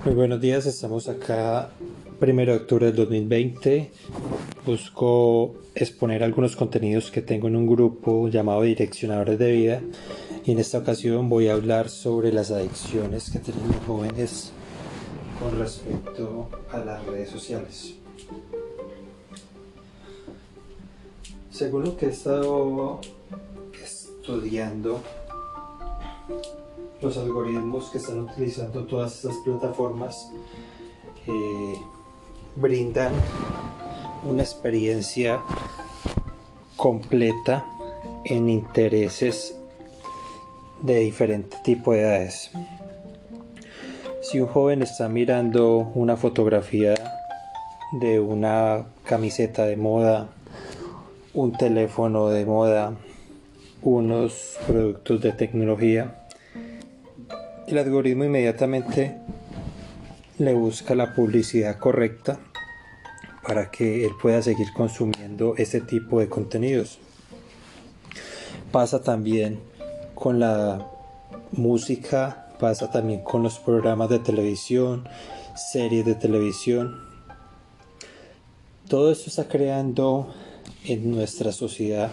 Muy buenos días, estamos acá 1 de octubre del 2020. Busco exponer algunos contenidos que tengo en un grupo llamado Direccionadores de Vida y en esta ocasión voy a hablar sobre las adicciones que tienen los jóvenes con respecto a las redes sociales. Según lo que he estado estudiando, los algoritmos que están utilizando todas estas plataformas eh, brindan una experiencia completa en intereses de diferente tipo de edades. Si un joven está mirando una fotografía de una camiseta de moda, un teléfono de moda, unos productos de tecnología, el algoritmo inmediatamente le busca la publicidad correcta para que él pueda seguir consumiendo ese tipo de contenidos. Pasa también con la música, pasa también con los programas de televisión, series de televisión. Todo esto está creando en nuestra sociedad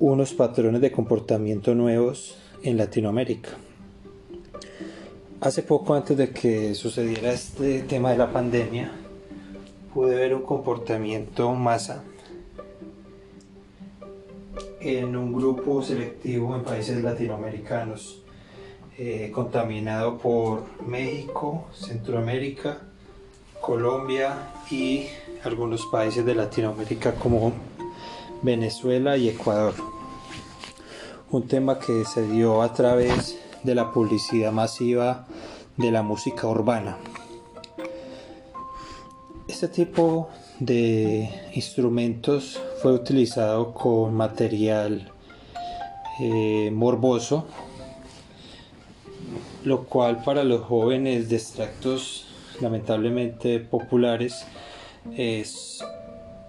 unos patrones de comportamiento nuevos en Latinoamérica. Hace poco antes de que sucediera este tema de la pandemia, pude ver un comportamiento masa en un grupo selectivo en países latinoamericanos, eh, contaminado por México, Centroamérica, Colombia y algunos países de Latinoamérica como Venezuela y Ecuador un tema que se dio a través de la publicidad masiva de la música urbana. Este tipo de instrumentos fue utilizado con material eh, morboso, lo cual para los jóvenes de extractos lamentablemente populares es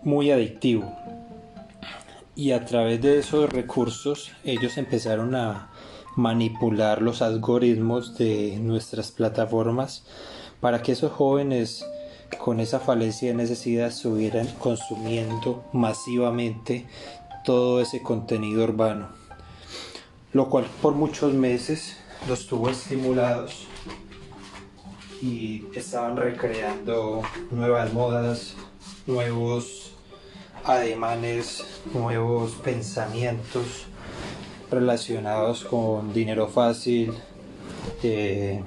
muy adictivo y a través de esos recursos ellos empezaron a manipular los algoritmos de nuestras plataformas para que esos jóvenes con esa falencia de necesidad estuvieran consumiendo masivamente todo ese contenido urbano, lo cual por muchos meses los tuvo estimulados y estaban recreando nuevas modas, nuevos ademanes, nuevos pensamientos relacionados con dinero fácil, eh,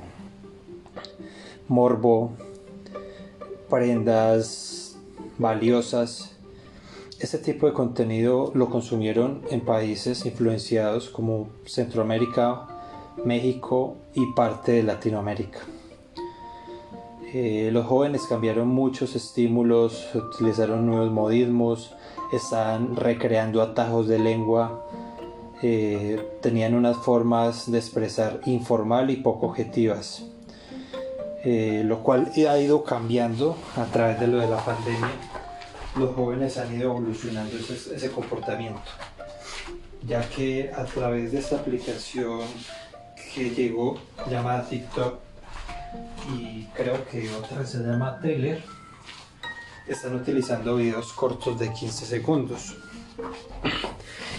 morbo, prendas valiosas. Este tipo de contenido lo consumieron en países influenciados como Centroamérica, México y parte de Latinoamérica. Eh, los jóvenes cambiaron muchos estímulos, utilizaron nuevos modismos, estaban recreando atajos de lengua, eh, tenían unas formas de expresar informal y poco objetivas, eh, lo cual ha ido cambiando a través de lo de la pandemia. Los jóvenes han ido evolucionando ese, ese comportamiento, ya que a través de esta aplicación que llegó llamada TikTok, y creo que otra se llama Taylor están utilizando videos cortos de 15 segundos.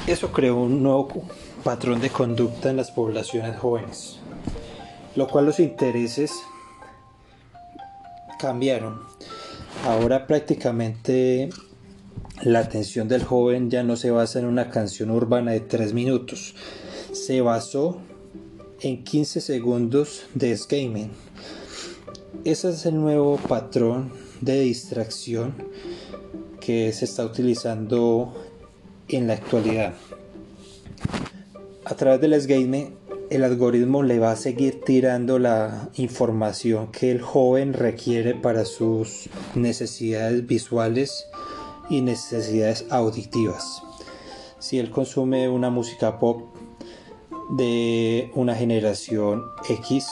Eso creó un nuevo patrón de conducta en las poblaciones jóvenes, lo cual los intereses cambiaron. Ahora prácticamente la atención del joven ya no se basa en una canción urbana de 3 minutos, se basó en 15 segundos de gaming ese es el nuevo patrón de distracción que se está utilizando en la actualidad. A través del SGame, el algoritmo le va a seguir tirando la información que el joven requiere para sus necesidades visuales y necesidades auditivas. Si él consume una música pop de una generación X,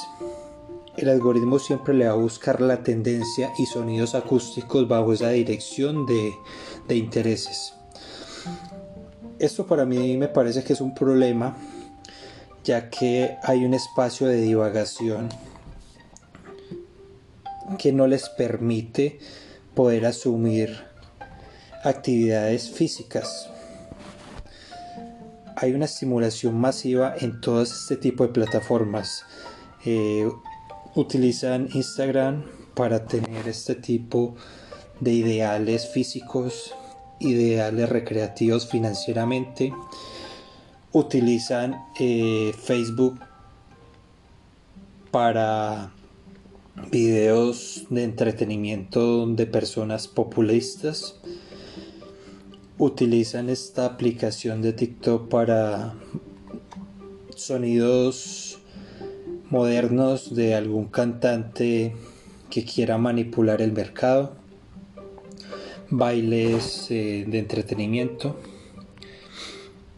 el algoritmo siempre le va a buscar la tendencia y sonidos acústicos bajo esa dirección de, intereses. Esto para mí me parece que es un problema ya que hay un espacio de divagación que no les permite poder asumir actividades físicas. Hay una estimulación masiva en todo este tipo de plataformas. Eh, utilizan Instagram para tener este tipo de ideales físicos, ideales recreativos financieramente. Utilizan eh, Facebook para videos de entretenimiento de personas populistas. Utilizan esta aplicación de TikTok para sonidos modernos de algún cantante que quiera manipular el mercado, bailes eh, de entretenimiento,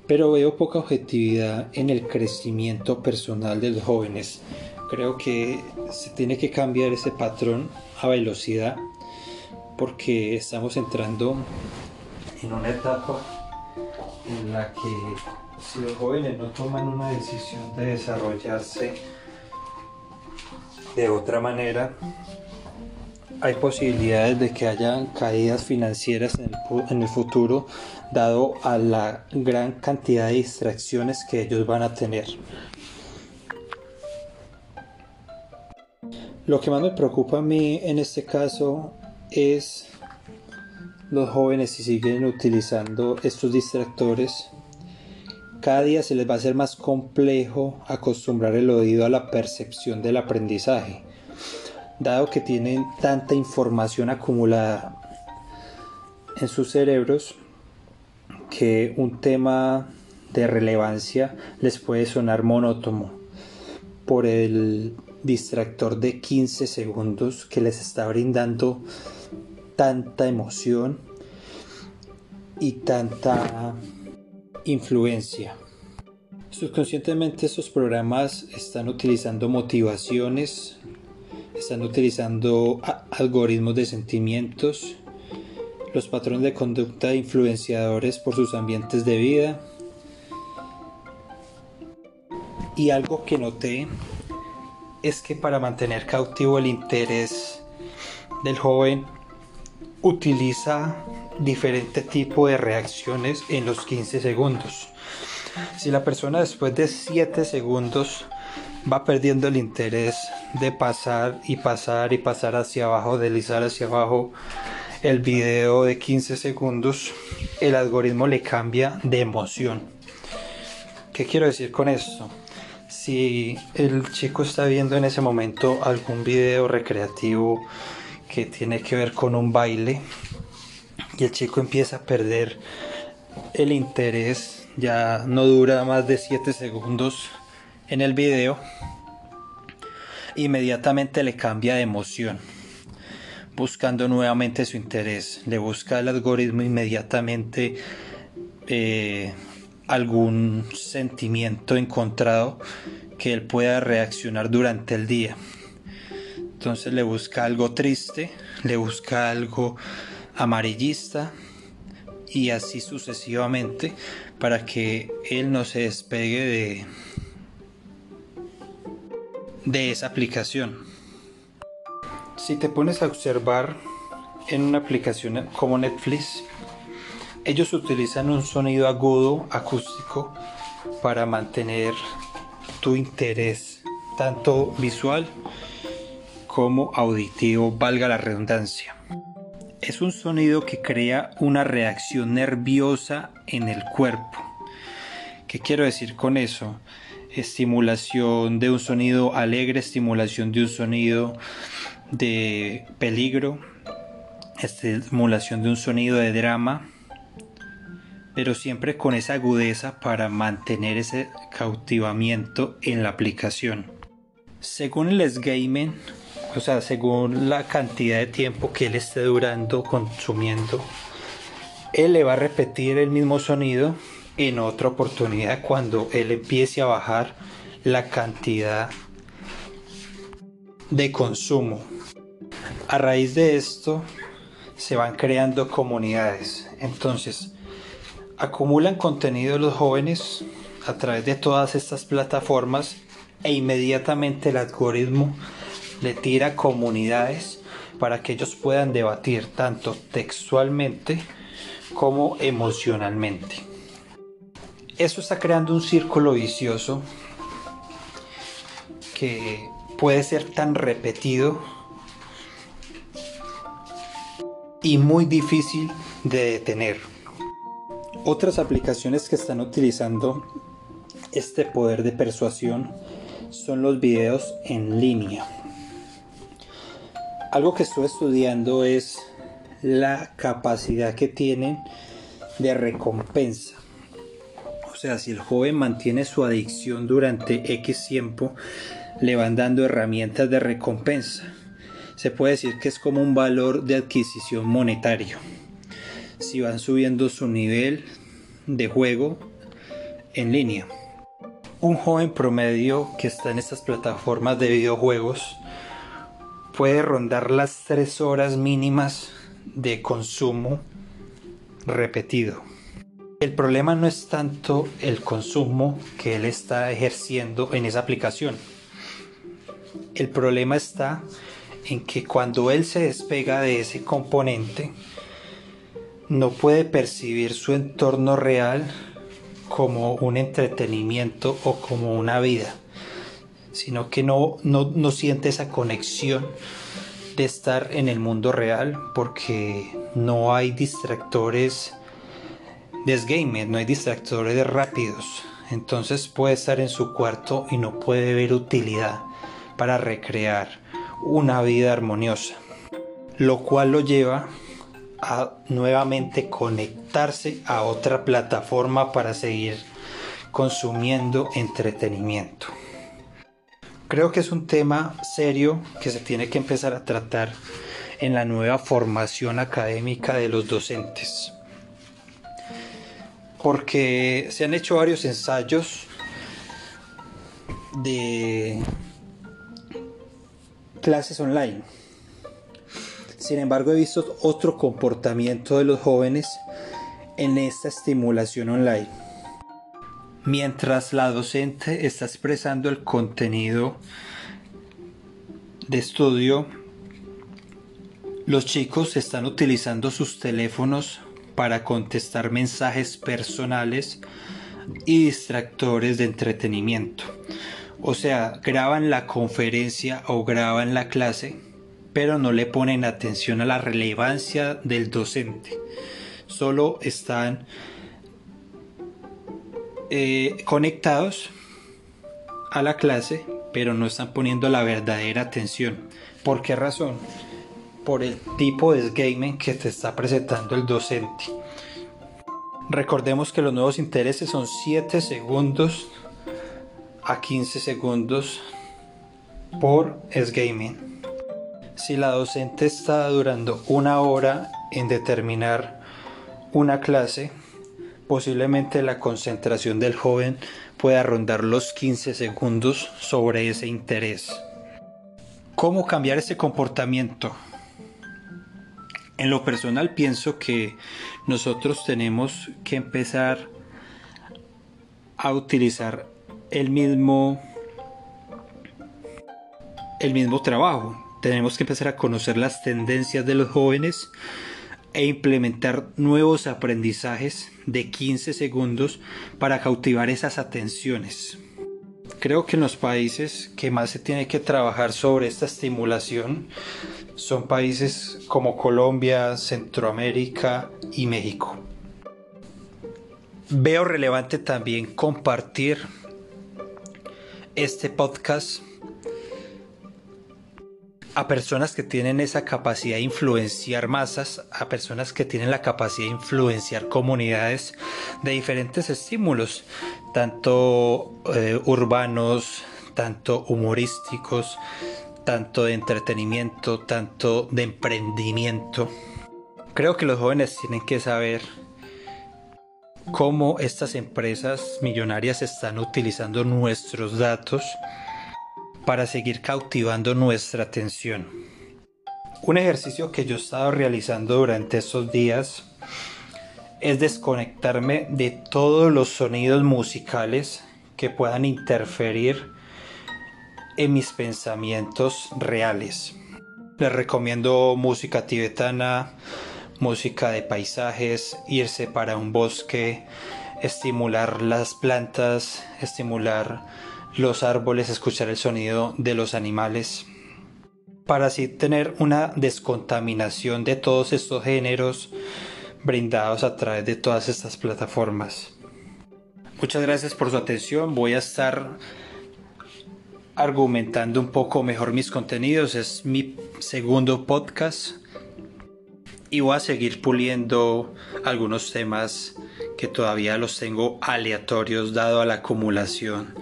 pero veo poca objetividad en el crecimiento personal de los jóvenes. Creo que se tiene que cambiar ese patrón a velocidad porque estamos entrando en una etapa en la que si los jóvenes no toman una decisión de desarrollarse de otra manera, hay posibilidades de que haya caídas financieras en el, en el, futuro dado a la gran cantidad de distracciones que ellos van a tener. Lo que más me preocupa a mí en este caso es los jóvenes si siguen utilizando estos distractores. Cada día se les va a hacer más complejo acostumbrar el oído a la percepción del aprendizaje, dado que tienen tanta información acumulada en sus cerebros que un tema de relevancia les puede sonar monótono por el distractor de 15 segundos que les está brindando tanta emoción y tanta influencia. Subconscientemente estos programas están utilizando motivaciones, están utilizando algoritmos de sentimientos, los patrones de conducta influenciadores por sus ambientes de vida. Y algo que noté es que para mantener cautivo el interés del joven utiliza diferente tipo de reacciones en los 15 segundos. Si la persona después de 7 segundos va perdiendo el interés de pasar y pasar y pasar hacia abajo, deslizar hacia abajo el video de 15 segundos, el algoritmo le cambia de emoción. ¿Qué quiero decir con esto? si el chico está viendo en ese momento algún video recreativo que tiene que ver con un baile y el chico empieza a perder el interés, ya no dura más de 7 segundos en el video, inmediatamente le cambia de emoción, buscando nuevamente su interés, le busca el algoritmo inmediatamente. Eh, algún sentimiento encontrado que él pueda reaccionar durante el día. Entonces le busca algo triste, le busca algo amarillista y así sucesivamente para que él no se despegue de, de esa aplicación. Si te pones a observar en una aplicación como Netflix, ellos utilizan un sonido agudo acústico para mantener tu interés tanto visual como auditivo, valga la redundancia. Es un sonido que crea una reacción nerviosa en el cuerpo. ¿Qué quiero decir con eso? Estimulación de un sonido alegre, estimulación de un sonido de peligro, estimulación de un sonido de drama, pero siempre con esa agudeza para mantener ese cautivamiento en la aplicación. Según el gaming, o sea, según la cantidad de tiempo que él esté durando consumiendo, él le va a repetir el mismo sonido en otra oportunidad cuando él empiece a bajar la cantidad de consumo. A raíz de esto se van creando comunidades. Entonces, acumulan contenido los jóvenes a través de todas estas plataformas e inmediatamente el algoritmo le tira comunidades para que ellos puedan debatir tanto textualmente como emocionalmente. Eso está creando un círculo vicioso que puede ser tan repetido y muy difícil de detener. Otras aplicaciones que están utilizando este poder de persuasión son los videos en línea. Algo que estoy estudiando es la capacidad que tienen de recompensa. O sea, si el joven mantiene su adicción durante X tiempo, le van dando herramientas de recompensa. Se puede decir que es como un valor de adquisición monetario. Si van subiendo su nivel de juego en línea. Un joven promedio que está en estas plataformas de videojuegos puede rondar las 3 horas mínimas de consumo repetido. El problema no es tanto el consumo que él está ejerciendo en esa aplicación. El problema está en que cuando él se despega de ese componente, no puede percibir su entorno real como un entretenimiento o como una vida, sino que no, no, no siente esa conexión de estar en el mundo real porque no hay distractores de gamer, no hay distractores de rápidos. Entonces puede estar en su cuarto y no puede ver utilidad para recrear una vida armoniosa. Lo cual lo lleva a nuevamente conectarse a otra plataforma para seguir consumiendo entretenimiento. Creo que es un tema serio que se tiene que empezar a tratar en la nueva formación académica de los docentes. Porque se han hecho varios ensayos de clases online. Sin embargo, he visto otro comportamiento de los jóvenes en esta estimulación online mientras la docente está expresando el contenido de estudio, los chicos están utilizando sus teléfonos para contestar mensajes personales y distractores de entretenimiento. O sea, graban la conferencia o graban la clase, pero no le ponen atención a la relevancia del docente. Solo están eh, conectados a la clase, pero no están poniendo la verdadera atención. ¿Por qué razón? Por el tipo de gaming que te está presentando el docente. Recordemos que los nuevos intereses son 7 segundos a 15 segundos por gaming. Si la docente está durando una hora en determinar una clase, posiblemente la concentración del joven pueda rondar los 15 segundos sobre ese interés. ¿Cómo cambiar ese comportamiento? En lo personal pienso que nosotros tenemos que empezar a utilizar el mismo el mismo trabajo. Tenemos que empezar a conocer las tendencias de los jóvenes e implementar nuevos aprendizajes de 15 segundos para cautivar esas atenciones. Creo que en los países que más se tiene que trabajar sobre esta estimulación son países como Colombia, Centroamérica y México. Veo relevante también compartir este podcast a personas que tienen esa capacidad de influenciar masas, a personas que tienen la capacidad de influenciar comunidades de diferentes estímulos, tanto eh, urbanos, tanto humorísticos, tanto de entretenimiento, tanto de emprendimiento. Creo que los jóvenes tienen que saber cómo estas empresas millonarias están utilizando nuestros datos para seguir cautivando nuestra atención. Un ejercicio que yo he estado realizando durante estos días es desconectarme de todos los sonidos musicales que puedan interferir en mis pensamientos reales. Les recomiendo música tibetana, música de paisajes, irse para un bosque, estimular las plantas, estimular los árboles, escuchar el sonido de los animales, para así tener una descontaminación de todos estos géneros brindados a través de todas estas plataformas. Muchas gracias por su atención. Voy a estar argumentando un poco mejor mis contenidos. Es mi segundo podcast y voy a seguir puliendo algunos temas que todavía los tengo aleatorios dado a la acumulación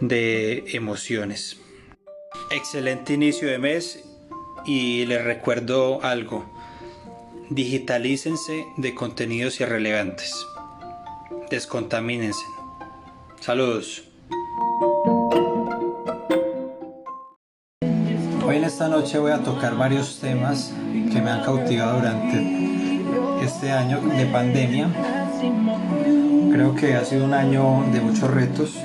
de emociones. Excelente inicio de mes y les recuerdo algo digitalícense de contenidos irrelevantes. Descontamínense. Saludos. Hoy en esta noche voy a tocar varios temas que me han cautivado durante este año de pandemia. Creo que ha sido un año de muchos retos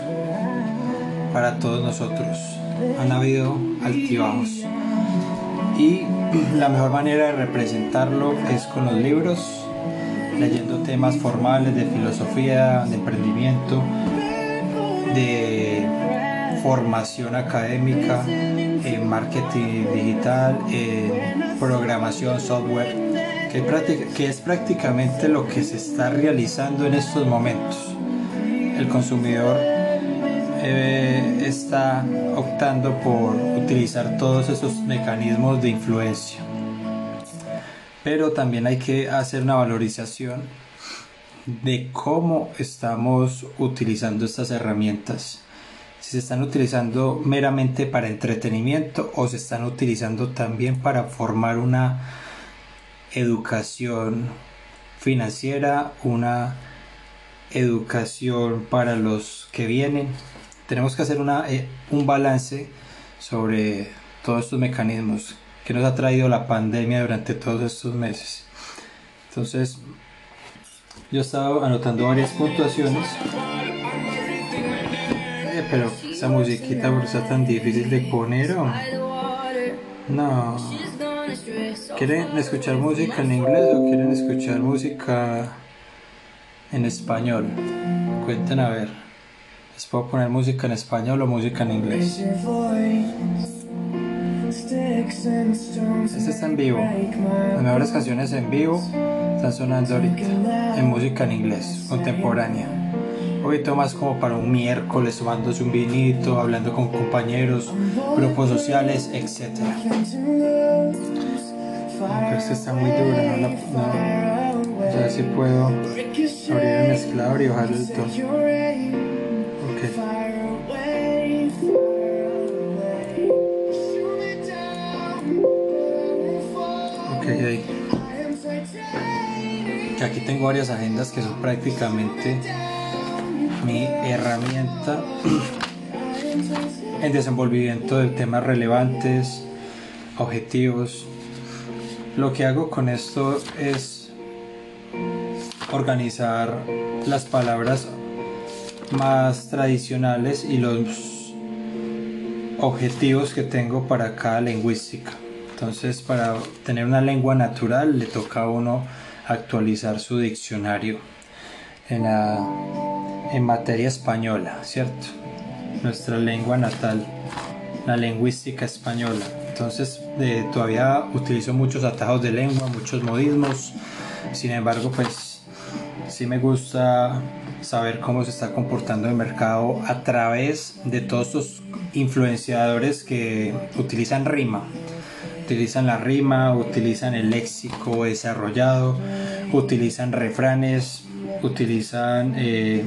para todos nosotros. Han habido altibajos. Y la mejor manera de representarlo es con los libros, leyendo temas formales de filosofía, de emprendimiento, de formación académica, en marketing digital, en programación software, que, es prácticamente lo que se está realizando en estos momentos. El consumidor eh, está optando por utilizar todos esos mecanismos de influencia. Pero también hay que hacer una valorización de cómo estamos utilizando estas herramientas. Si se están utilizando meramente para entretenimiento o se están utilizando también para formar una educación financiera, una educación para los que vienen tenemos que hacer una, eh, un balance sobre todos estos mecanismos que nos ha traído la pandemia durante todos estos meses. Entonces, yo he estado anotando varias puntuaciones. Eh, pero esa musiquita está tan difícil de poner. No. ¿Quieren escuchar música en inglés o quieren escuchar música en español? Cuenten a ver. Les puedo poner música en español o música en inglés. Este está en vivo. Las mejores canciones en vivo están sonando ahorita en música en inglés, contemporánea. Poquito más como para un miércoles tomándose un vinito, hablando con compañeros, grupos sociales, etc. Pero este está muy duro, no, no, no, si puedo abrir el mezclador y bajar el tono. Que aquí tengo varias agendas que son prácticamente mi herramienta en desenvolvimiento de temas relevantes, objetivos. Lo que hago con esto es organizar las palabras más tradicionales y los objetivos que tengo para cada lingüística. Entonces, para tener una lengua natural le toca a uno actualizar su diccionario en, en materia española, ¿cierto? Nuestra lengua natal, la lingüística española. Entonces, todavía utilizo muchos atajos de lengua, muchos modismos. Sin embargo, pues sí me gusta saber cómo se está comportando el mercado a través de todos estos influenciadores que utilizan rima utilizan la rima, utilizan el léxico desarrollado, utilizan refranes, utilizan eh,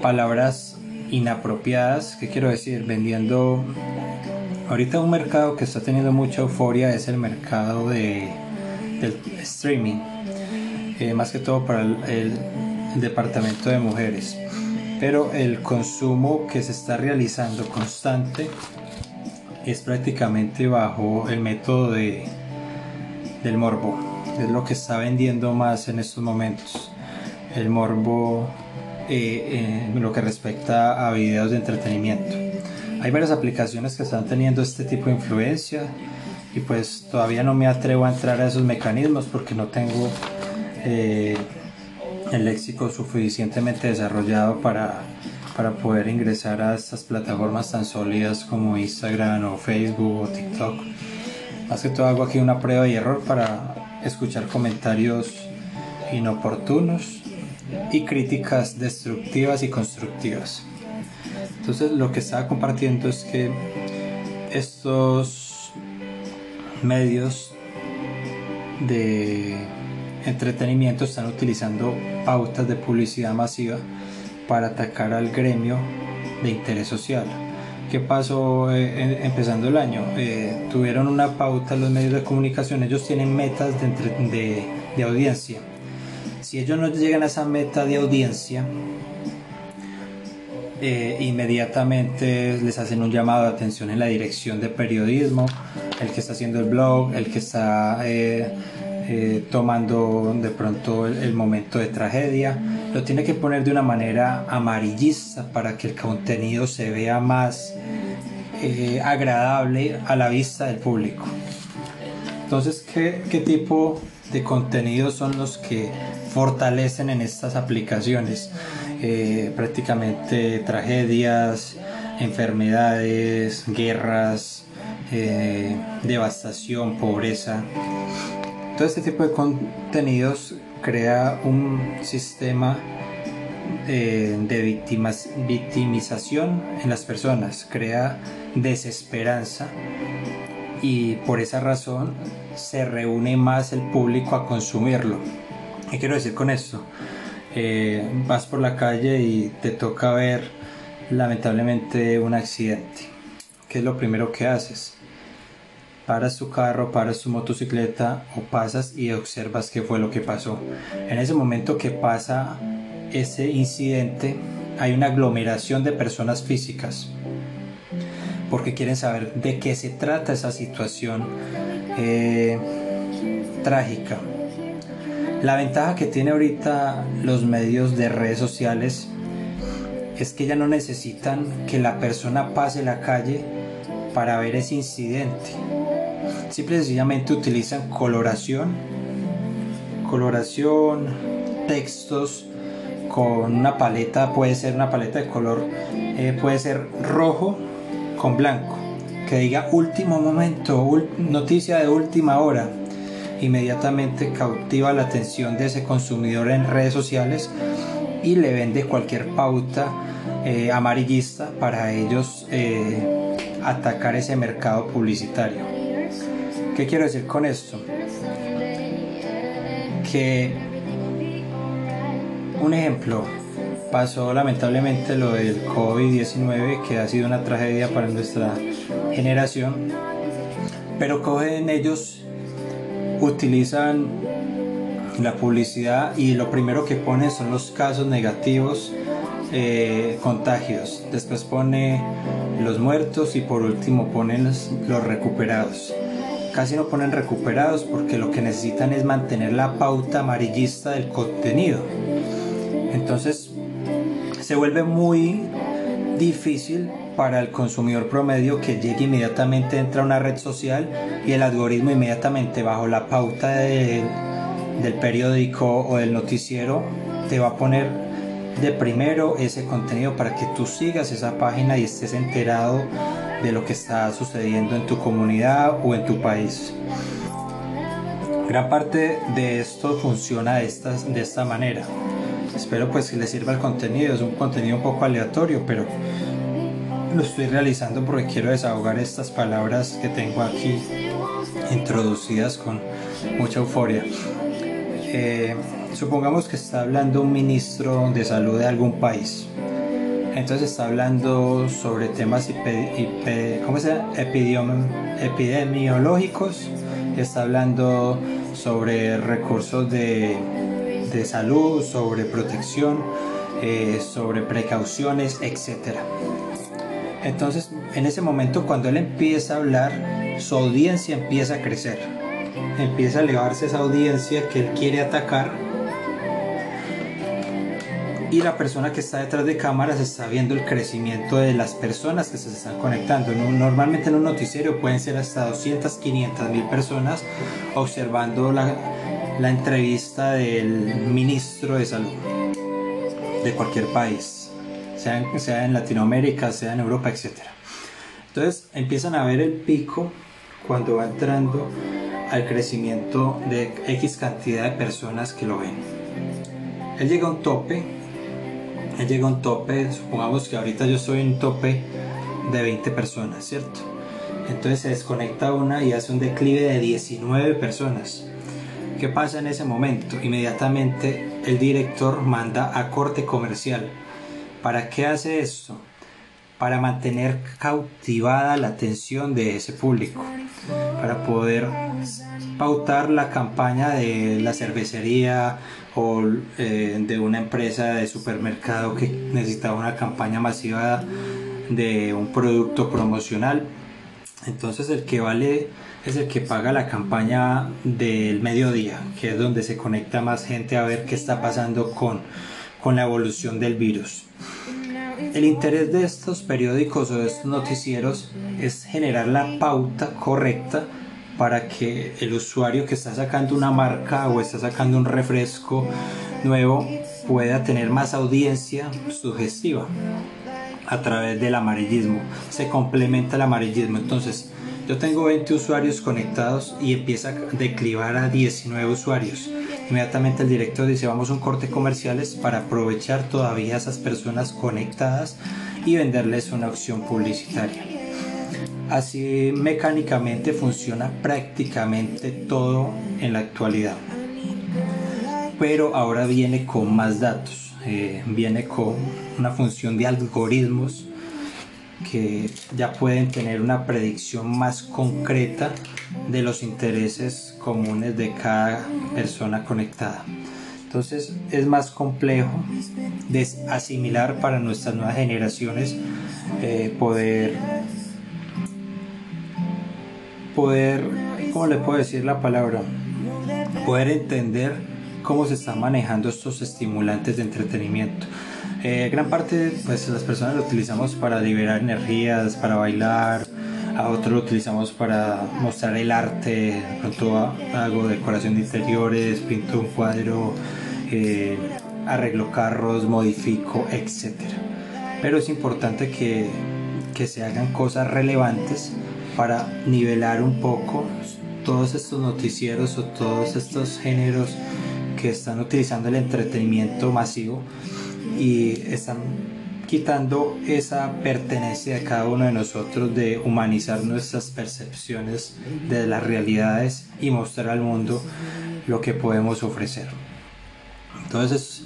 palabras inapropiadas. ¿Qué quiero decir? Vendiendo. Ahorita un mercado que está teniendo mucha euforia es el mercado de, del streaming, eh, más que todo para el departamento de mujeres. Pero el consumo que se está realizando constante es prácticamente bajo el método de, del morbo. es lo que está vendiendo más en estos momentos. El morbo eh, en lo que respecta a videos de entretenimiento. Hay varias aplicaciones que están teniendo este tipo de influencia y pues todavía no me atrevo a entrar a esos mecanismos porque no tengo eh, el léxico suficientemente desarrollado para, para poder ingresar a estas plataformas tan sólidas como Instagram o Facebook o TikTok. Más que todo hago aquí una prueba y error para escuchar comentarios inoportunos y críticas destructivas y constructivas. Entonces lo que estaba compartiendo es que estos medios de entretenimiento están utilizando pautas de publicidad masiva para atacar al gremio de interés social. ¿Qué pasó eh, empezando el año? Eh, tuvieron una pauta los medios de comunicación, ellos tienen metas de, de audiencia. Si ellos no llegan a esa meta de audiencia, eh, inmediatamente les hacen un llamado de atención en la dirección de periodismo, el que está haciendo el blog, el que está eh, tomando de pronto el, momento de tragedia. Lo tiene que poner de una manera amarillista para que el contenido se vea más eh, agradable a la vista del público. Entonces, ¿qué, ¿qué tipo contenidos son los que fortalecen en estas aplicaciones? Eh, prácticamente tragedias, enfermedades, guerras, devastación, pobreza. Todo este tipo de contenidos crea un sistema eh, de victimización en las personas, crea desesperanza y por esa razón se reúne más el público a consumirlo. ¿Qué quiero decir con esto? Eh, vas por la calle y te toca ver lamentablemente un accidente. ¿Qué es lo primero que haces? paras tu carro, paras tu motocicleta o pasas y observas qué fue lo que pasó. En ese momento que pasa ese incidente hay una aglomeración de personas físicas porque quieren saber de qué se trata esa situación eh, trágica. La ventaja que tiene ahorita los medios de redes sociales es que ya no necesitan que la persona pase la calle para ver ese incidente Simple y sencillamente utilizan coloración, coloración, textos con una paleta, puede ser una paleta de color, eh, puede ser rojo con blanco, que diga último momento, noticia de última hora. Inmediatamente cautiva la atención de ese consumidor en redes sociales y le vende cualquier pauta eh, amarillista para ellos eh, atacar ese mercado publicitario. ¿Qué quiero decir con esto? Que un ejemplo, pasó lamentablemente lo del COVID-19 que ha sido una tragedia para nuestra generación, pero cogen ellos, utilizan la publicidad y lo primero que ponen son los casos negativos, eh, contagios, después pone los muertos y por último ponen los recuperados. Casi no ponen recuperados porque lo que necesitan es mantener la pauta amarillista del contenido. Entonces se vuelve muy difícil para el consumidor promedio que llegue inmediatamente, entra a una red social y el algoritmo inmediatamente bajo la pauta del periódico o del noticiero te va a poner de primero ese contenido para que tú sigas esa página y estés enterado de lo que está sucediendo en tu comunidad o en tu país. Gran parte de esto funciona de de esta manera. Espero pues que les sirva el contenido. Es un contenido un poco aleatorio, pero lo estoy realizando porque quiero desahogar estas palabras que tengo aquí introducidas con mucha euforia. Eh, supongamos que está hablando un ministro de salud de algún país entonces está hablando sobre temas epidemiológicos, está hablando sobre recursos de, salud, sobre protección, eh, sobre precauciones, etc. Entonces, en ese momento, cuando él empieza a hablar, su audiencia empieza a crecer. empieza a elevarse esa audiencia que él quiere atacar y la persona que está detrás de cámaras está viendo el crecimiento de las personas que se están conectando. Normalmente en un noticiero pueden ser hasta 200, 500 mil personas observando la, la entrevista del ministro de salud de cualquier país, sea en, sea en Latinoamérica, sea en Europa, etc. Entonces empiezan a ver el pico cuando va entrando al crecimiento de X cantidad de personas que lo ven. Él llega a un tope llega a un tope, supongamos que ahorita yo en un tope de 20 personas, ¿cierto? Entonces se desconecta una y hace un declive de 19 personas. ¿Qué pasa en ese momento? Inmediatamente el director manda a corte comercial. ¿Para qué hace esto? Para mantener cautivada la atención de ese público, para poder pautar la campaña de la cervecería o eh, de una empresa de supermercado que necesitaba una campaña masiva de un producto promocional. Entonces el que vale es el que paga la campaña del mediodía, que es donde se conecta más gente a ver qué está pasando con, con la evolución del virus. El interés de estos periódicos o de estos noticieros es generar la pauta correcta para que el usuario que está sacando una marca o está sacando un refresco nuevo pueda tener más audiencia sugestiva a través del amarillismo. Se complementa el amarillismo. Entonces, yo tengo 20 usuarios conectados y empieza a declivar a 19 usuarios. Inmediatamente el director dice vamos a un corte comerciales para aprovechar todavía esas personas conectadas y venderles una opción publicitaria. Así mecánicamente funciona prácticamente todo en la actualidad. Pero ahora viene con más datos, eh, viene con una función de algoritmos que ya pueden tener una predicción más concreta de los intereses comunes de cada persona conectada. Entonces es más complejo de asimilar para nuestras nuevas generaciones eh, poder poder, ¿cómo le puedo decir la palabra? Poder entender cómo se están manejando estos estimulantes de entretenimiento. Eh, gran parte, pues las personas lo utilizamos para liberar energías, para bailar, a otros lo utilizamos para mostrar el arte, pronto hago decoración de interiores, pinto un cuadro, eh, arreglo carros, modifico, etc. Pero es importante que, que se hagan cosas relevantes para nivelar un poco todos estos noticieros o todos estos géneros que están utilizando el entretenimiento masivo y están quitando esa pertenencia de cada uno de nosotros de humanizar nuestras percepciones de las realidades y mostrar al mundo lo que podemos ofrecer. Entonces,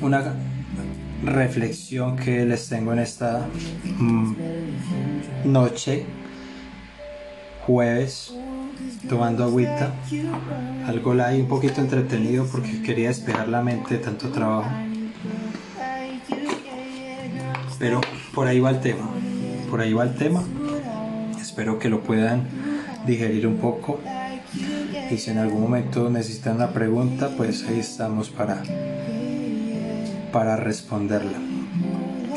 una reflexión que les tengo en esta mm, noche jueves tomando agüita, algo ahí un poquito entretenido porque quería despejar la mente de tanto trabajo. Pero por ahí va el tema, por ahí va el tema. Espero que lo puedan digerir un poco. Y si en algún momento necesitan una pregunta, pues ahí estamos para, para responderla.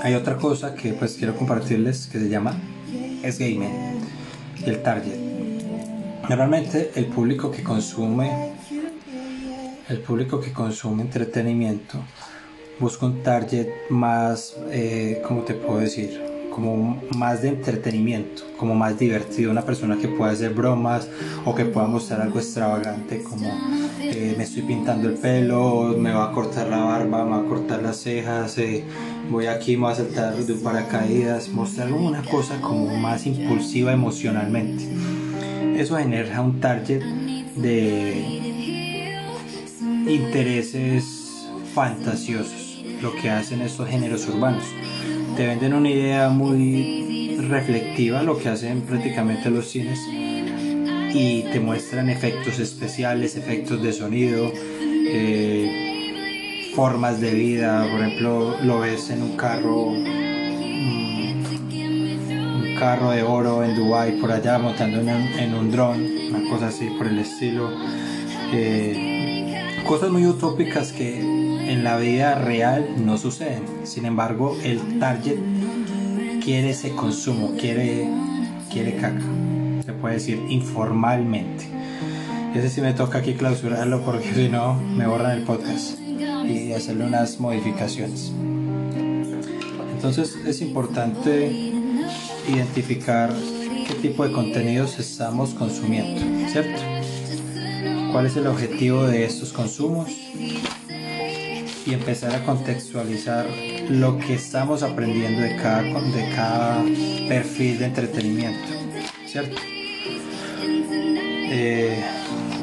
Hay otra cosa que pues quiero compartirles que se llama Es Gaming el target. Normalmente el público que consume el público que consume entretenimiento busca un target más, eh, ¿cómo te puedo decir? Como más de entretenimiento, como más divertido, una persona que pueda hacer bromas o que pueda mostrar algo extravagante como eh, me estoy pintando el pelo, me va a cortar la barba, me va a cortar las cejas, eh, voy aquí, me voy a saltar de un paracaídas, mostrar una cosa como más impulsiva emocionalmente. Eso genera un target de intereses fantasiosos, lo que hacen estos géneros urbanos. Te venden una idea muy reflectiva, lo que hacen prácticamente los cines, y te muestran efectos especiales, efectos de sonido. Eh, formas de vida, por ejemplo, lo ves en un carro, mm, un carro de oro en Dubai por allá montando en un, dron, una cosa así por el estilo. Eh, cosas muy utópicas que en la vida real no suceden. Sin embargo, el target quiere ese consumo, quiere, quiere caca. Se puede decir informalmente. Ese sí me toca aquí clausurarlo porque si no me borran el podcast y hacerle unas modificaciones. Entonces es importante identificar qué tipo de contenidos estamos consumiendo, ¿cierto? ¿Cuál es el objetivo de estos consumos? Y empezar a contextualizar lo que estamos aprendiendo de cada, de cada perfil de entretenimiento, ¿cierto? Eh,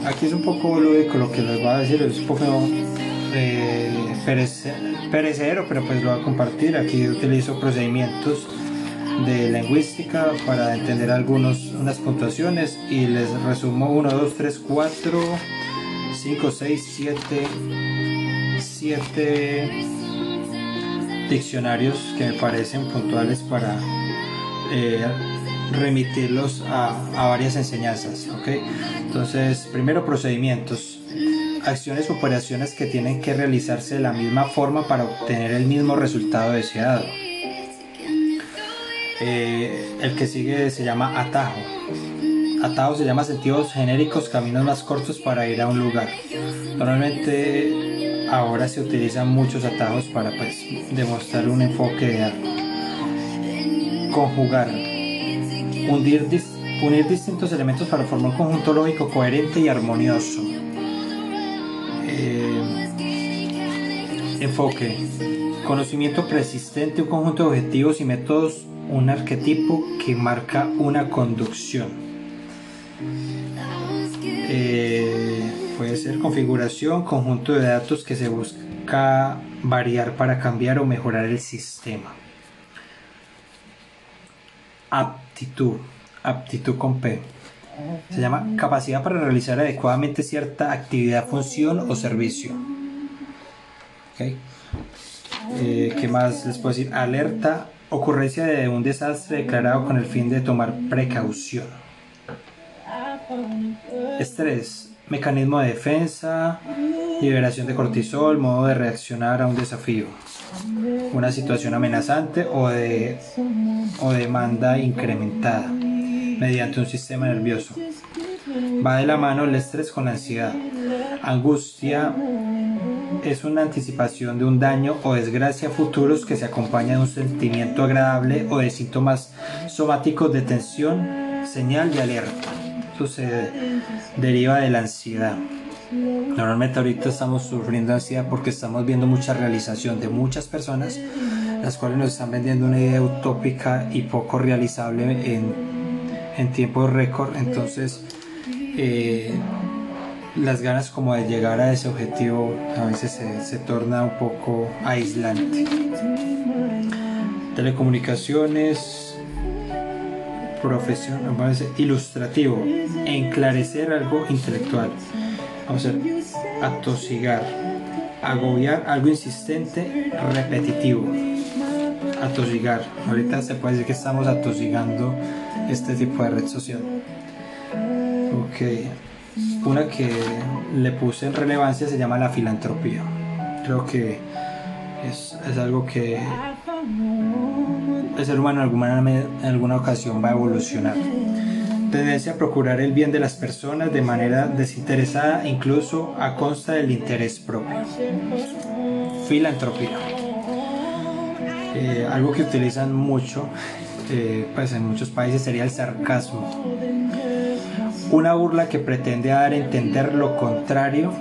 aquí es un poco lúdico lo que les voy a decir, es un poco eh, perecedero, pero pues lo voy a compartir. Aquí utilizo procedimientos de lingüística para entender algunos, unas puntuaciones y les resumo 1, 2, 3, 4, 5, 6, 7, 7 diccionarios que me parecen puntuales para eh, remitirlos a, a, varias enseñanzas. ¿okay? Entonces, primero procedimientos. Acciones o operaciones que tienen que realizarse de la misma forma para obtener el mismo resultado deseado. Eh, el que sigue se llama atajo. Atajo se llama sentidos genéricos, caminos más cortos para ir a un lugar. Normalmente ahora se utilizan muchos atajos para pues, demostrar un enfoque de. Conjugar. Unir, unir distintos elementos para formar un conjunto lógico coherente y armonioso. Eh, enfoque. Conocimiento persistente, un conjunto de objetivos y métodos un arquetipo que marca una conducción. Eh, puede ser configuración, conjunto de datos que se busca variar para cambiar o mejorar el sistema. Aptitud, aptitud con P. Se llama capacidad para realizar adecuadamente cierta actividad, función o servicio. Okay. Eh, ¿Qué más les puedo decir? Alerta ocurrencia de un desastre declarado con el fin de tomar precaución. Estrés, mecanismo de defensa, liberación de cortisol, modo de reaccionar a un desafío, una situación amenazante o de o demanda incrementada mediante un sistema nervioso. Va de la mano el estrés con la ansiedad, angustia, es una anticipación de un daño o desgracia futuros que se acompaña de un sentimiento agradable o de síntomas somáticos de tensión, señal de alerta. Eso se deriva de la ansiedad. Normalmente ahorita estamos sufriendo ansiedad porque estamos viendo mucha realización de muchas personas, las cuales nos están vendiendo una idea utópica y poco realizable en, en tiempo récord. Entonces, eh, las ganas como de llegar a ese objetivo a veces se, torna un poco aislante. Telecomunicaciones, profesión, ilustrativo, enclarecer algo intelectual. Vamos a ver, atosigar, agobiar algo insistente, repetitivo. Atosigar. Ahorita se puede decir que estamos atosigando este tipo de red social. Ok. Una que le puse en relevancia se llama la filantropía. Creo que es, algo que el ser humano en alguna, en alguna ocasión va a evolucionar. Tendencia a procurar el bien de las personas de manera desinteresada, incluso a consta del interés propio. Filantropía. Eh, algo que utilizan mucho, eh, pues en muchos países sería el sarcasmo una burla que pretende dar a entender lo contrario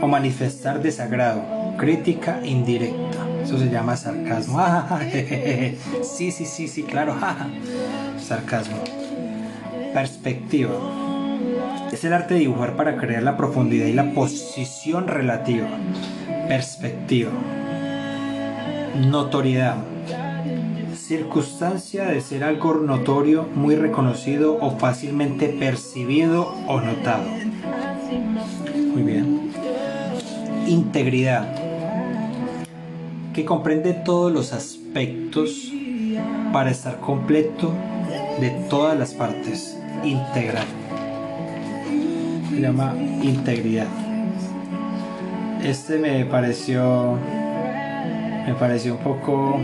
o manifestar desagrado, crítica indirecta. Eso se llama sarcasmo. sí, sí, sí, sí, claro. sarcasmo. Perspectiva. Es el arte de dibujar para crear la profundidad y la posición relativa. Perspectiva. Notoriedad circunstancia de ser algo notorio, muy reconocido o fácilmente percibido o notado. Muy bien. Integridad, que comprende todos los aspectos para estar completo de todas las partes. Integral. Se llama integridad. Este me pareció me pareció un poco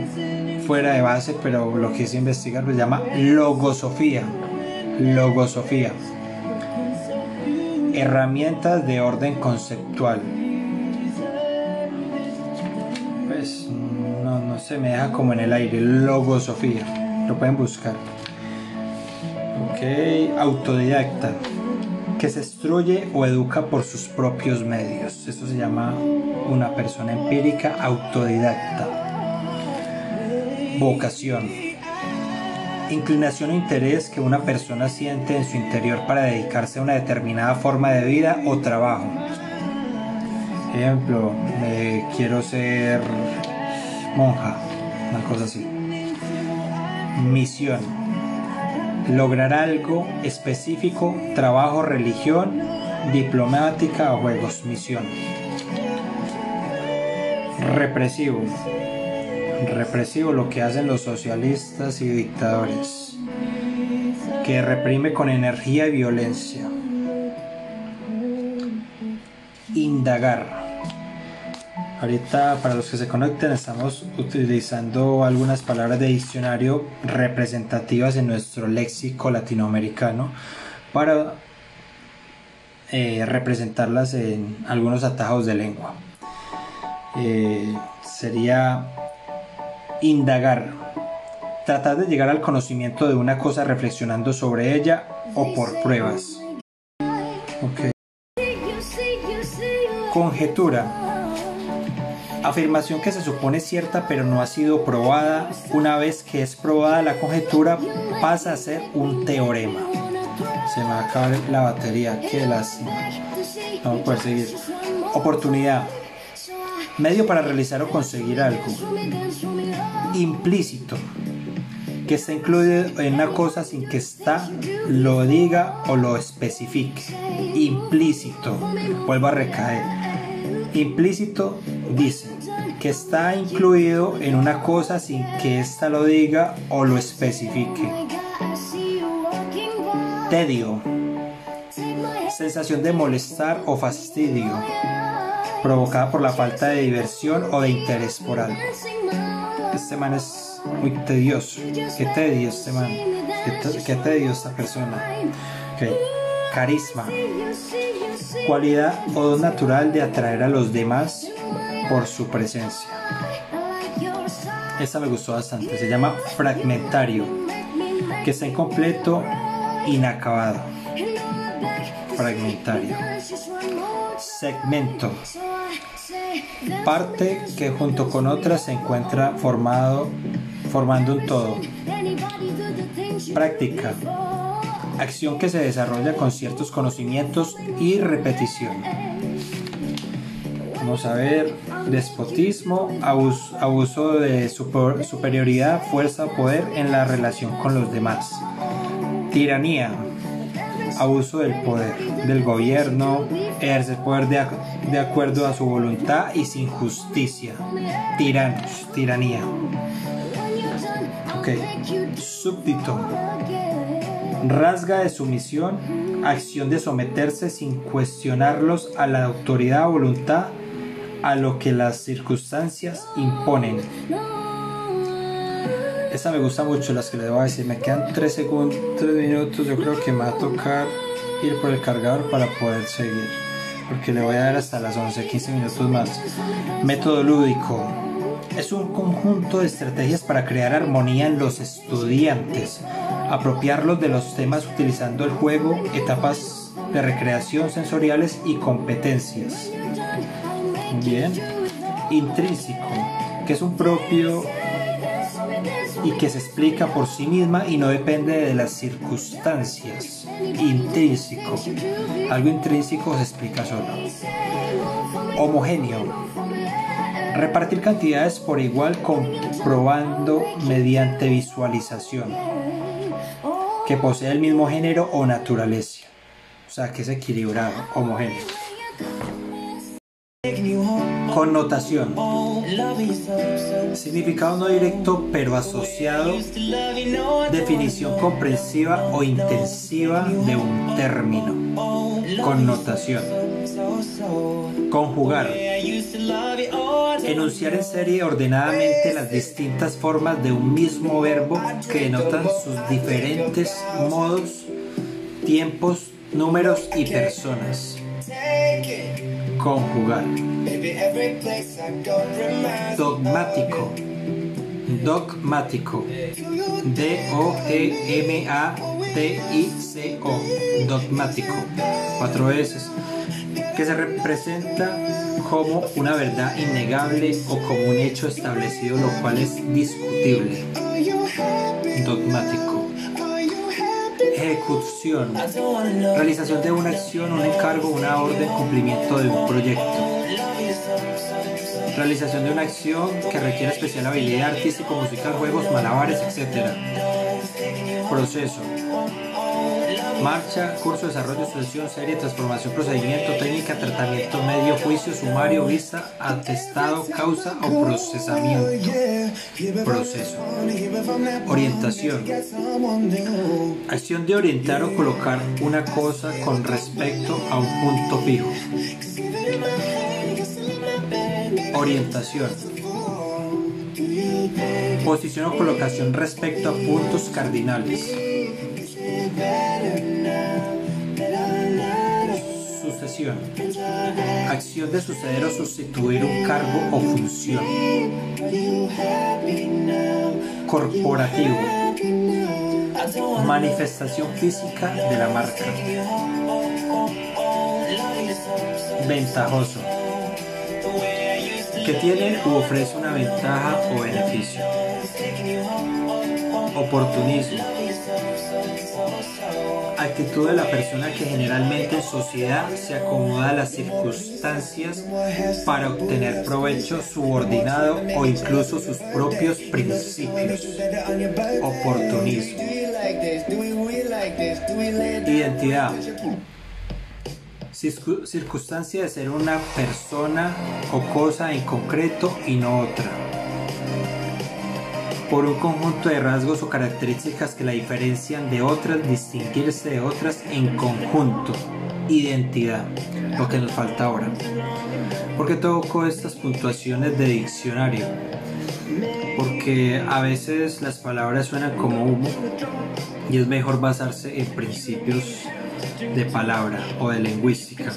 fuera de base, pero lo quise investigar, se llama logosofía. Logosofía. Herramientas de orden conceptual. Se me deja como en el aire. Logosofía. Lo pueden buscar. Ok, autodidacta. Que se instruye o educa por sus propios medios. Esto se llama una persona empírica autodidacta. Vocación. Inclinación o interés que una persona siente en su interior para dedicarse a una determinada forma de vida o trabajo. Ejemplo, quiero ser monja, una cosa así. Misión. Lograr algo específico, trabajo, religión, diplomática o juegos. Misión represivo. Represivo lo que hacen los socialistas y dictadores, que reprime con energía y violencia. Indagar. Ahorita para los que se conecten estamos utilizando algunas palabras de diccionario representativas en nuestro léxico latinoamericano para eh, representarlas en algunos atajos de lengua. Eh, sería indagar, tratar de llegar al conocimiento de una cosa reflexionando sobre ella o por pruebas. Conjetura. Afirmación que se supone cierta pero no ha sido probada. Una vez que es probada la conjetura pasa a ser un teorema. Se me va a acabar la batería. Qué lástima. A poder seguir. Oportunidad medio para realizar o conseguir algo. Implícito, que está incluido en una cosa sin que está lo diga o lo especifique. Implícito, vuelvo a recaer. Implícito dice que está incluido en una cosa sin que ésta lo diga o lo especifique. Tedio, sensación de molestar o fastidio provocada por la falta de diversión o de interés por algo. Este man es muy tedioso. Qué tedio este man. Qué, tedio esta persona. Carisma. Cualidad o don natural de atraer a los demás por su presencia. Esta me gustó bastante. Se llama fragmentario. Que está incompleto, inacabado. Fragmentario. Segmento parte que junto con otras se encuentra formado, formando un todo. Práctica, acción que se desarrolla con ciertos conocimientos y repetición. Vamos a ver, despotismo, abuso, de superioridad, fuerza, poder en la relación con los demás. Tiranía, abuso del poder del gobierno, ejercer poder de, acuerdo a su voluntad y sin justicia. Tiranos, tiranía. Ok, súbdito. Rasga de sumisión, acción de someterse sin cuestionarlos a la autoridad o voluntad a lo que las circunstancias imponen. Esta me gusta mucho, las que le voy a decir. Me quedan 3 segundos, 3 minutos. Yo creo que me va a tocar ir por el cargador para poder seguir. Porque le voy a dar hasta las 11, 15 minutos más. Método lúdico. Es un conjunto de estrategias para crear armonía en los estudiantes. Apropiarlos de los temas utilizando el juego, etapas de recreación sensoriales y competencias. Bien. Intrínseco, que es un propio y que se explica por sí misma y no depende de las circunstancias. Intrínseco. Algo intrínseco se explica solo. Homogéneo. Repartir cantidades por igual comprobando mediante visualización. Que posee el mismo género o naturaleza. O sea, que es equilibrado, homogéneo. Connotación. Significado no directo pero asociado. Definición comprensiva o intensiva de un término. Connotación. Conjugar. Enunciar en serie ordenadamente las distintas formas de un mismo verbo que denotan sus diferentes modos, tiempos, números y personas. Conjugar. Dogmático. Dogmático. D-O-G-M-A-T-I-C-O. Dogmático. Cuatro veces. Que se representa como una verdad innegable o como un hecho establecido lo cual es discutible. Dogmático. Ejecución. Realización de una acción, un encargo, una orden, cumplimiento de un proyecto. Realización de una acción que requiere especial habilidad artístico, musical, juegos, malabares, etc. Proceso. Marcha, curso, desarrollo, sucesión, serie, transformación, procedimiento, técnica, tratamiento, medio, juicio, sumario, vista, atestado, causa o procesamiento. Proceso. Orientación. Acción de orientar o colocar una cosa con respecto a un punto fijo. Orientación. Posición o colocación respecto a puntos cardinales. Sucesión. Acción de suceder o sustituir un cargo o función. Corporativo. Manifestación física de la marca. Ventajoso. Que tiene u ofrece una ventaja o beneficio. Oportunismo. Actitud de la persona que generalmente en sociedad se acomoda a las circunstancias para obtener provecho subordinado o incluso sus propios principios. Oportunismo. Identidad circunstancia de ser una persona o cosa en concreto y no otra. Por un conjunto de rasgos o características que la diferencian de otras, distinguirse de otras en conjunto. Identidad, lo que nos falta ahora. Porque toco estas puntuaciones de diccionario? Porque a veces las palabras suenan como humo y es mejor basarse en principios de palabra o de lingüística.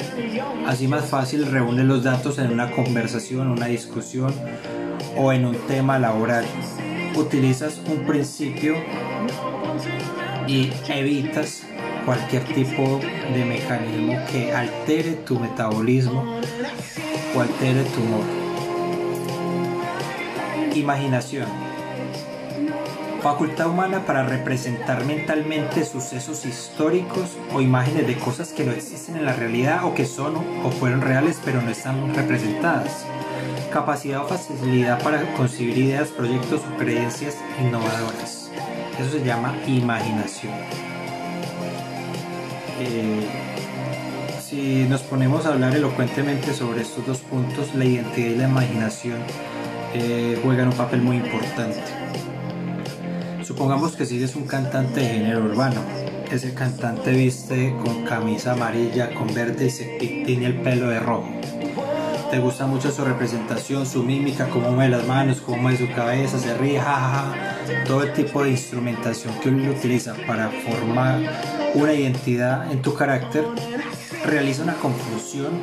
Así más fácil reúne los datos en una conversación, una discusión o en un tema laboral. Utilizas un principio y evitas cualquier tipo de mecanismo que altere tu metabolismo o altere tu humor. Imaginación facultad humana para representar mentalmente sucesos históricos o imágenes de cosas que no existen en la realidad o que son o fueron reales pero no están representadas. Capacidad o facilidad para concebir ideas, proyectos o creencias innovadoras. Eso se llama imaginación. Eh, si nos ponemos a hablar elocuentemente sobre estos dos puntos, la identidad y la imaginación eh, juegan un papel muy importante. Supongamos que sigues un cantante de género urbano. Ese cantante viste con camisa amarilla, con verde y se tiene el pelo de rojo. Te gusta mucho su representación, su mímica, cómo mueve las manos, cómo mueve su cabeza, se ríe, jajaja. Todo el tipo de instrumentación que uno utiliza para formar una identidad en tu carácter realiza una confusión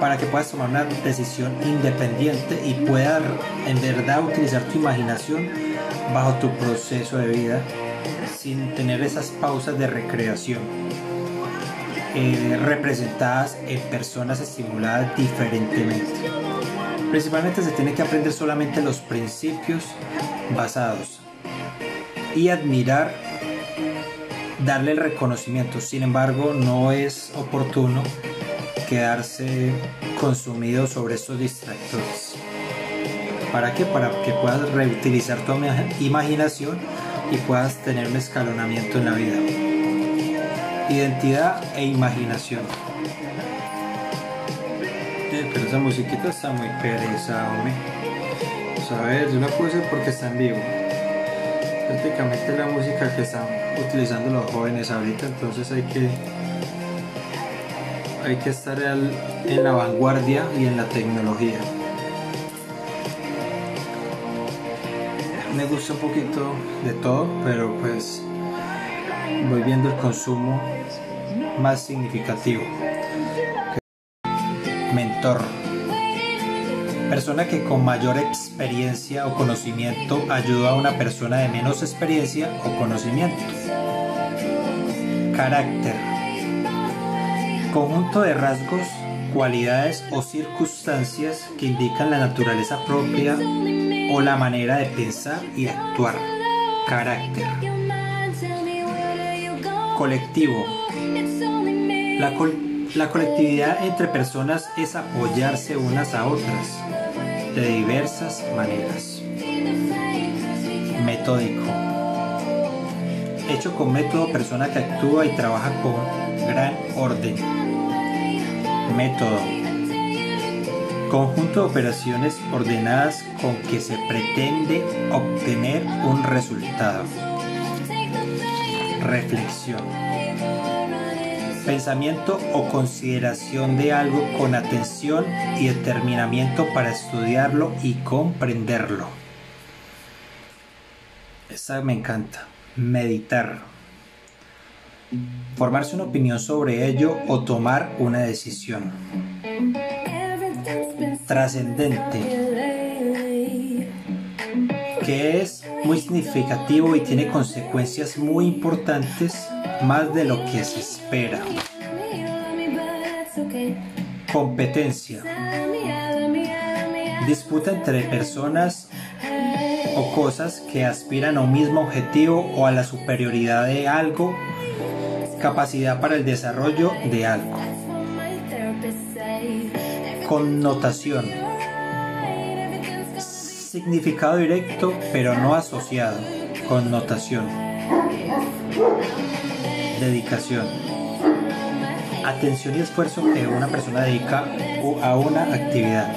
para que puedas tomar una decisión independiente y puedas en verdad utilizar tu imaginación bajo tu proceso de vida sin tener esas pausas de recreación eh, representadas en personas estimuladas diferentemente. Principalmente se tiene que aprender solamente los principios basados y admirar, darle el reconocimiento. Sin embargo, no es oportuno quedarse consumido sobre estos distractores. ¿Para qué? Para que puedas reutilizar tu imaginación y puedas tener un escalonamiento en la vida. Identidad e imaginación. Pero esa musiquita está muy pereza, hombre. A ver, yo la puse porque está en vivo. Prácticamente la música que están utilizando los jóvenes ahorita, entonces hay que hay que estar en la vanguardia y en la tecnología. Me gusta un poquito de todo, pero pues voy viendo el consumo más significativo. Mentor. Persona que con mayor experiencia o conocimiento ayuda a una persona de menos experiencia o conocimiento. Carácter. Conjunto de rasgos, cualidades o circunstancias que indican la naturaleza propia o la manera de pensar y actuar. Carácter. Colectivo. La, la colectividad entre personas es apoyarse unas a otras de diversas maneras. Metódico. Hecho con método, persona que actúa y trabaja con gran orden. Método. Conjunto de operaciones ordenadas con que se pretende obtener un resultado. Reflexión. Pensamiento o consideración de algo con atención y determinamiento para estudiarlo y comprenderlo. Esa me encanta. Meditar. Formarse una opinión sobre ello o tomar una decisión. Trascendente. Que es muy significativo y tiene consecuencias muy importantes más de lo que se espera. Competencia. Disputa entre personas o cosas que aspiran a un mismo objetivo o a la superioridad de algo, capacidad para el desarrollo de algo. Connotación. Significado directo pero no asociado. Connotación. Dedicación. Atención y esfuerzo que una persona dedica a una actividad.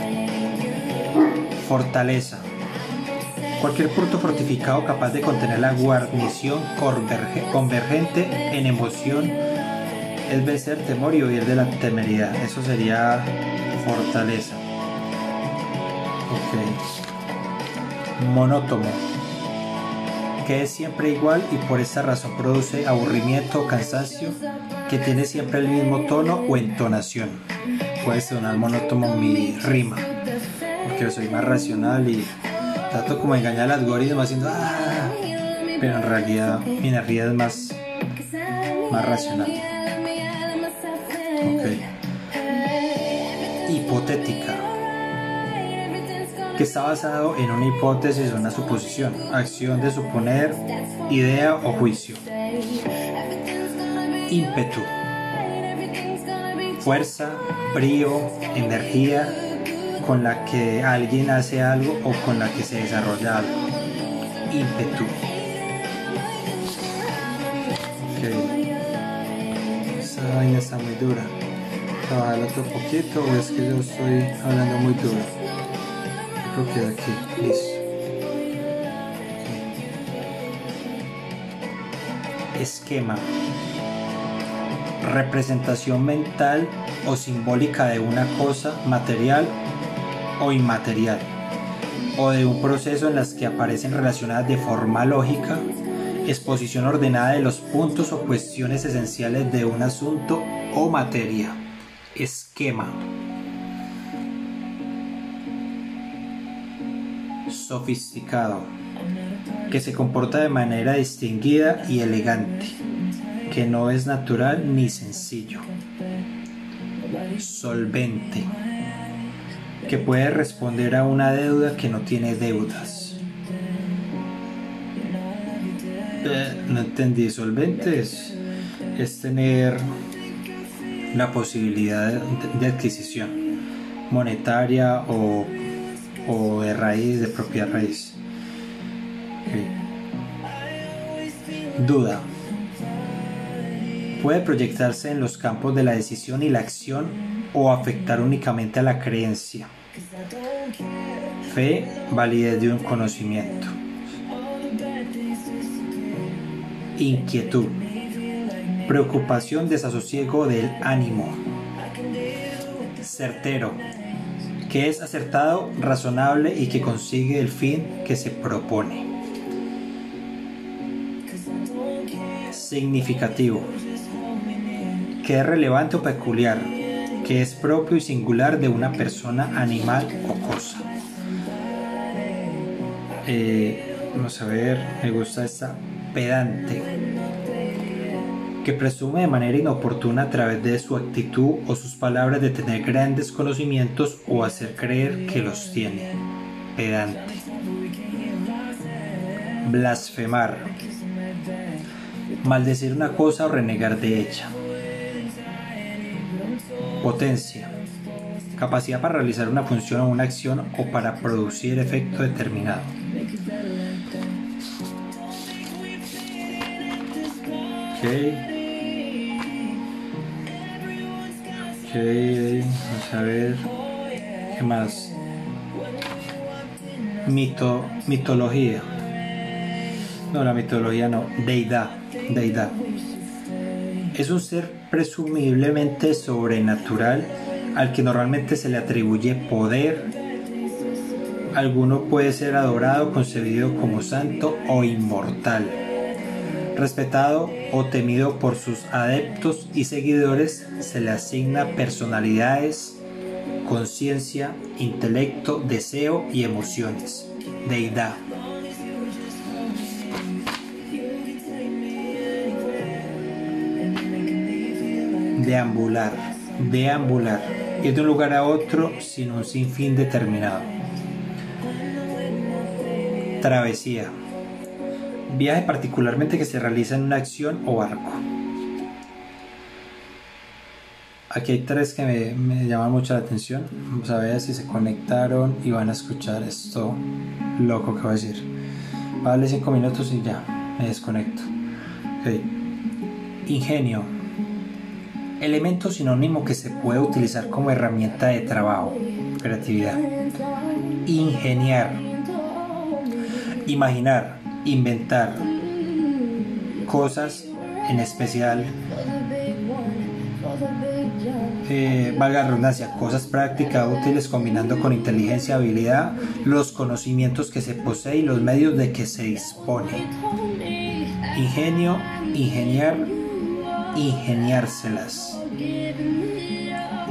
Fortaleza. Cualquier punto fortificado capaz de contener la guarnición convergente en emoción es vencer temor y huir de la temeridad. Eso sería fortaleza. Monótono. Que es siempre igual y por esa razón produce aburrimiento o cansancio, que tiene siempre el mismo tono o entonación. Puede sonar monótono mi rima, porque soy más racional y trato como engañar al algoritmo haciendo ah", pero en realidad mi energía es más, más racional. Okay. Está basado en una hipótesis o una suposición, acción de suponer, idea o juicio. Ímpetu. Fuerza, brío, energía, con la que alguien hace algo o con la que se desarrolla algo. Ímpetu. Ok. Esa vaina está muy dura. Trabajar otro poquito o es que yo estoy hablando muy duro. Esquema. Representación mental o simbólica de una cosa material o inmaterial, o de un proceso en las que aparecen relacionadas de forma lógica, exposición ordenada de los puntos o cuestiones esenciales de un asunto o materia, esquema. Sofisticado, que se comporta de manera distinguida y elegante, que no es natural ni sencillo. Solvente que puede responder a una deuda que no tiene deudas. Eh, no entendí, solventes es tener la posibilidad de, adquisición monetaria o, de raíz, de propia raíz. Duda. Puede proyectarse en los campos de la decisión y la acción o afectar únicamente a la creencia. Fe, validez de un conocimiento. Inquietud. Preocupación, desasosiego del ánimo. certero, que es acertado, razonable y que consigue el fin que se propone. Significativo, que es relevante o peculiar, que es propio y singular de una persona, animal o cosa. Eh, vamos a ver, me gusta esta pedante que presume de manera inoportuna a través de su actitud o sus palabras de tener grandes conocimientos o hacer creer que los tiene. Pedante. Blasfemar. Maldecir una cosa o renegar de ella. Potencia. Capacidad para realizar una función o una acción o para producir efecto determinado. Okay. A ver. ¿Qué más? Mito, mitología. No, la mitología no. Deidad. Deidad. Es un ser presumiblemente sobrenatural al que normalmente se le atribuye poder. Alguno puede ser adorado, concebido como santo o inmortal respetado o temido por sus adeptos y seguidores, se le asigna personalidades, conciencia, intelecto, deseo y emociones. Deidad. Deambular. Deambular. Ir de un lugar a otro sin un sinfín determinado. Travesía Viaje particularmente que se realiza en una acción o barco. Aquí hay tres que me, llaman mucho la atención. Vamos a ver si se conectaron y van a escuchar esto loco que voy a decir. Vale, cinco minutos y ya, me desconecto. Ingenio. Elemento sinónimo que se puede utilizar como herramienta de trabajo. Creatividad. Ingeniar. Imaginar inventar cosas en especial eh, valga la redundancia, cosas prácticas útiles combinando con inteligencia, habilidad, los conocimientos que se posee y los medios de que se dispone. Ingenio, ingeniar, ingeniárselas.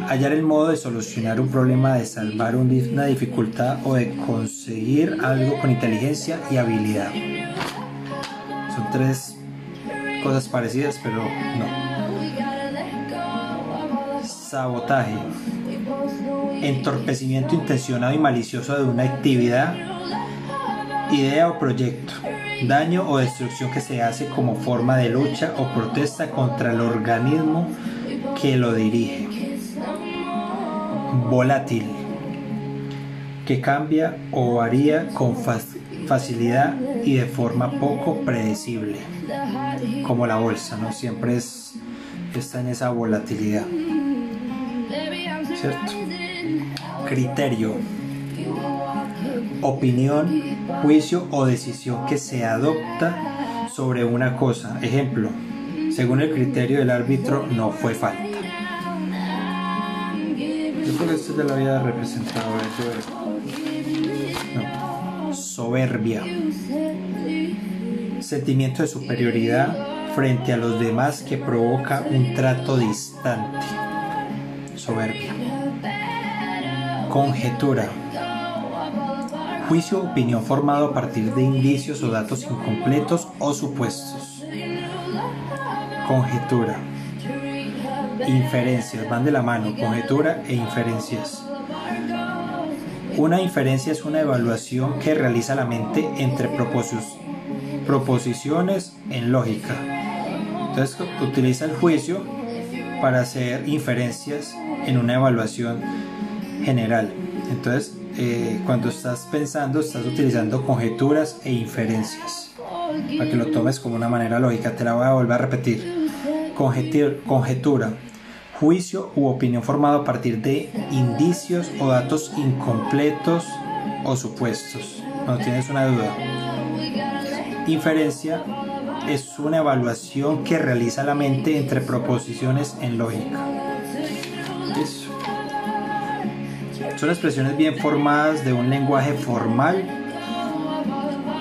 Hallar el modo de solucionar un problema, de salvar una dificultad o de conseguir algo con inteligencia y habilidad. Son tres cosas parecidas, pero no. Sabotaje. Entorpecimiento intencionado y malicioso de una actividad, idea o proyecto. Daño o destrucción que se hace como forma de lucha o protesta contra el organismo que lo dirige. Volátil. Que cambia o varía con facilidad facilidad y de forma poco predecible, como la bolsa, ¿no? Siempre es, está en esa volatilidad. ¿Cierto? Criterio. Opinión, juicio o decisión que se adopta sobre una cosa. Ejemplo, según el criterio del árbitro no fue falta. Yo creo que esto ya lo había representado. No soberbia, sentimiento de superioridad frente a los demás que provoca un trato distante, soberbia, conjetura, juicio o opinión formado a partir de indicios o datos incompletos o supuestos, conjetura, inferencias, van de la mano, conjetura e inferencias una inferencia es una evaluación que realiza la mente entre proposiciones en lógica. Entonces utiliza el juicio para hacer inferencias en una evaluación general. Entonces, eh, cuando estás pensando, estás utilizando conjeturas e inferencias. Para que lo tomes como una manera lógica. Te la voy a volver a repetir. conjetura juicio u opinión formado a partir de indicios o datos incompletos o supuestos. No tienes una duda. Inferencia es una evaluación que realiza la mente entre proposiciones en lógica. Eso. Son expresiones bien formadas de un lenguaje formal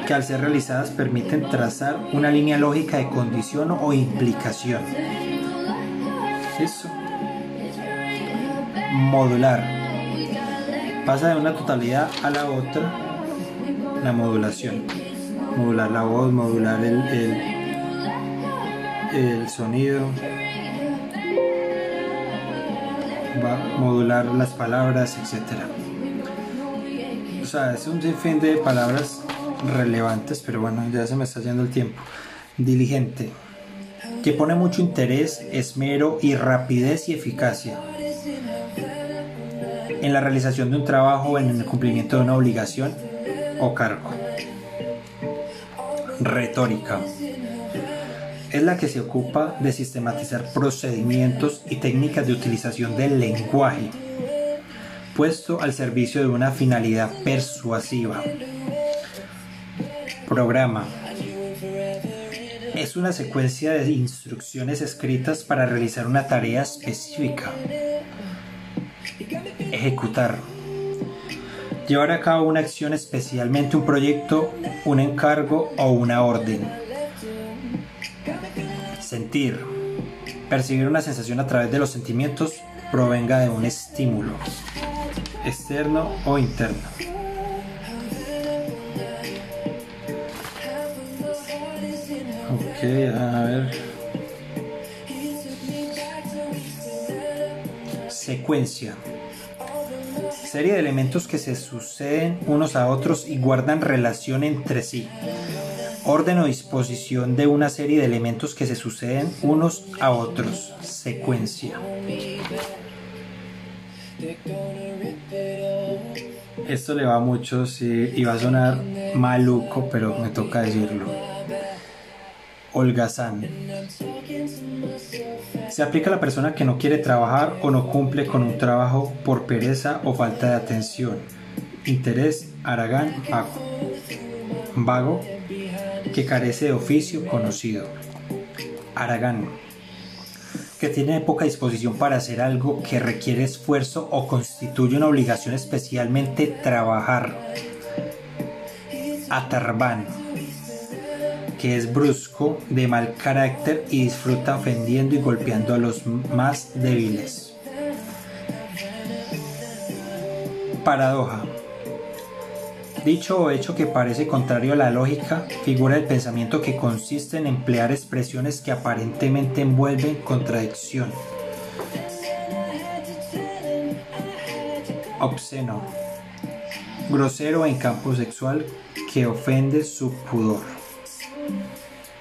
que al ser realizadas permiten trazar una línea lógica de condición o implicación. Eso. Modular. Pasa de una totalidad a la otra la modulación. Modular la voz, modular el, el, sonido modular las palabras, etc. O sea, es un sinfín de palabras relevantes, pero bueno, ya se me está yendo el tiempo. Diligente, que pone mucho interés, esmero y rapidez y eficacia en la realización de un trabajo o en el cumplimiento de una obligación o cargo. Retórica es la que se ocupa de sistematizar procedimientos y técnicas de utilización del lenguaje, puesto al servicio de una finalidad persuasiva. Programa. Es una secuencia de instrucciones escritas para realizar una tarea específica. Ejecutar. Llevar a cabo una acción, especialmente un proyecto, un encargo o una orden Sentir. Percibir una sensación a través de los sentimientos provenga de un estímulo, externo o interno. Ok, a ver. Secuencia. Serie de elementos que se suceden unos a otros y guardan relación entre sí orden o disposición de una serie de elementos que se suceden unos a otros, secuencia. Esto le va mucho y va a sonar maluco, pero me toca decirlo. Holgazán. Se aplica a la persona que no quiere trabajar o no cumple con un trabajo por pereza o falta de atención. Interés, Aragán, vago. Que carece de oficio conocido. Aragán, que tiene poca disposición para hacer algo que requiere esfuerzo o constituye una obligación especialmente trabajar. Atarbán, que es brusco, de mal carácter y disfruta ofendiendo y golpeando a los más débiles. Paradoja Dicho o hecho que parece contrario a la lógica, figura el pensamiento que consiste en emplear expresiones que aparentemente envuelven contradicción. Obsceno. Grosero en campo sexual que ofende su pudor.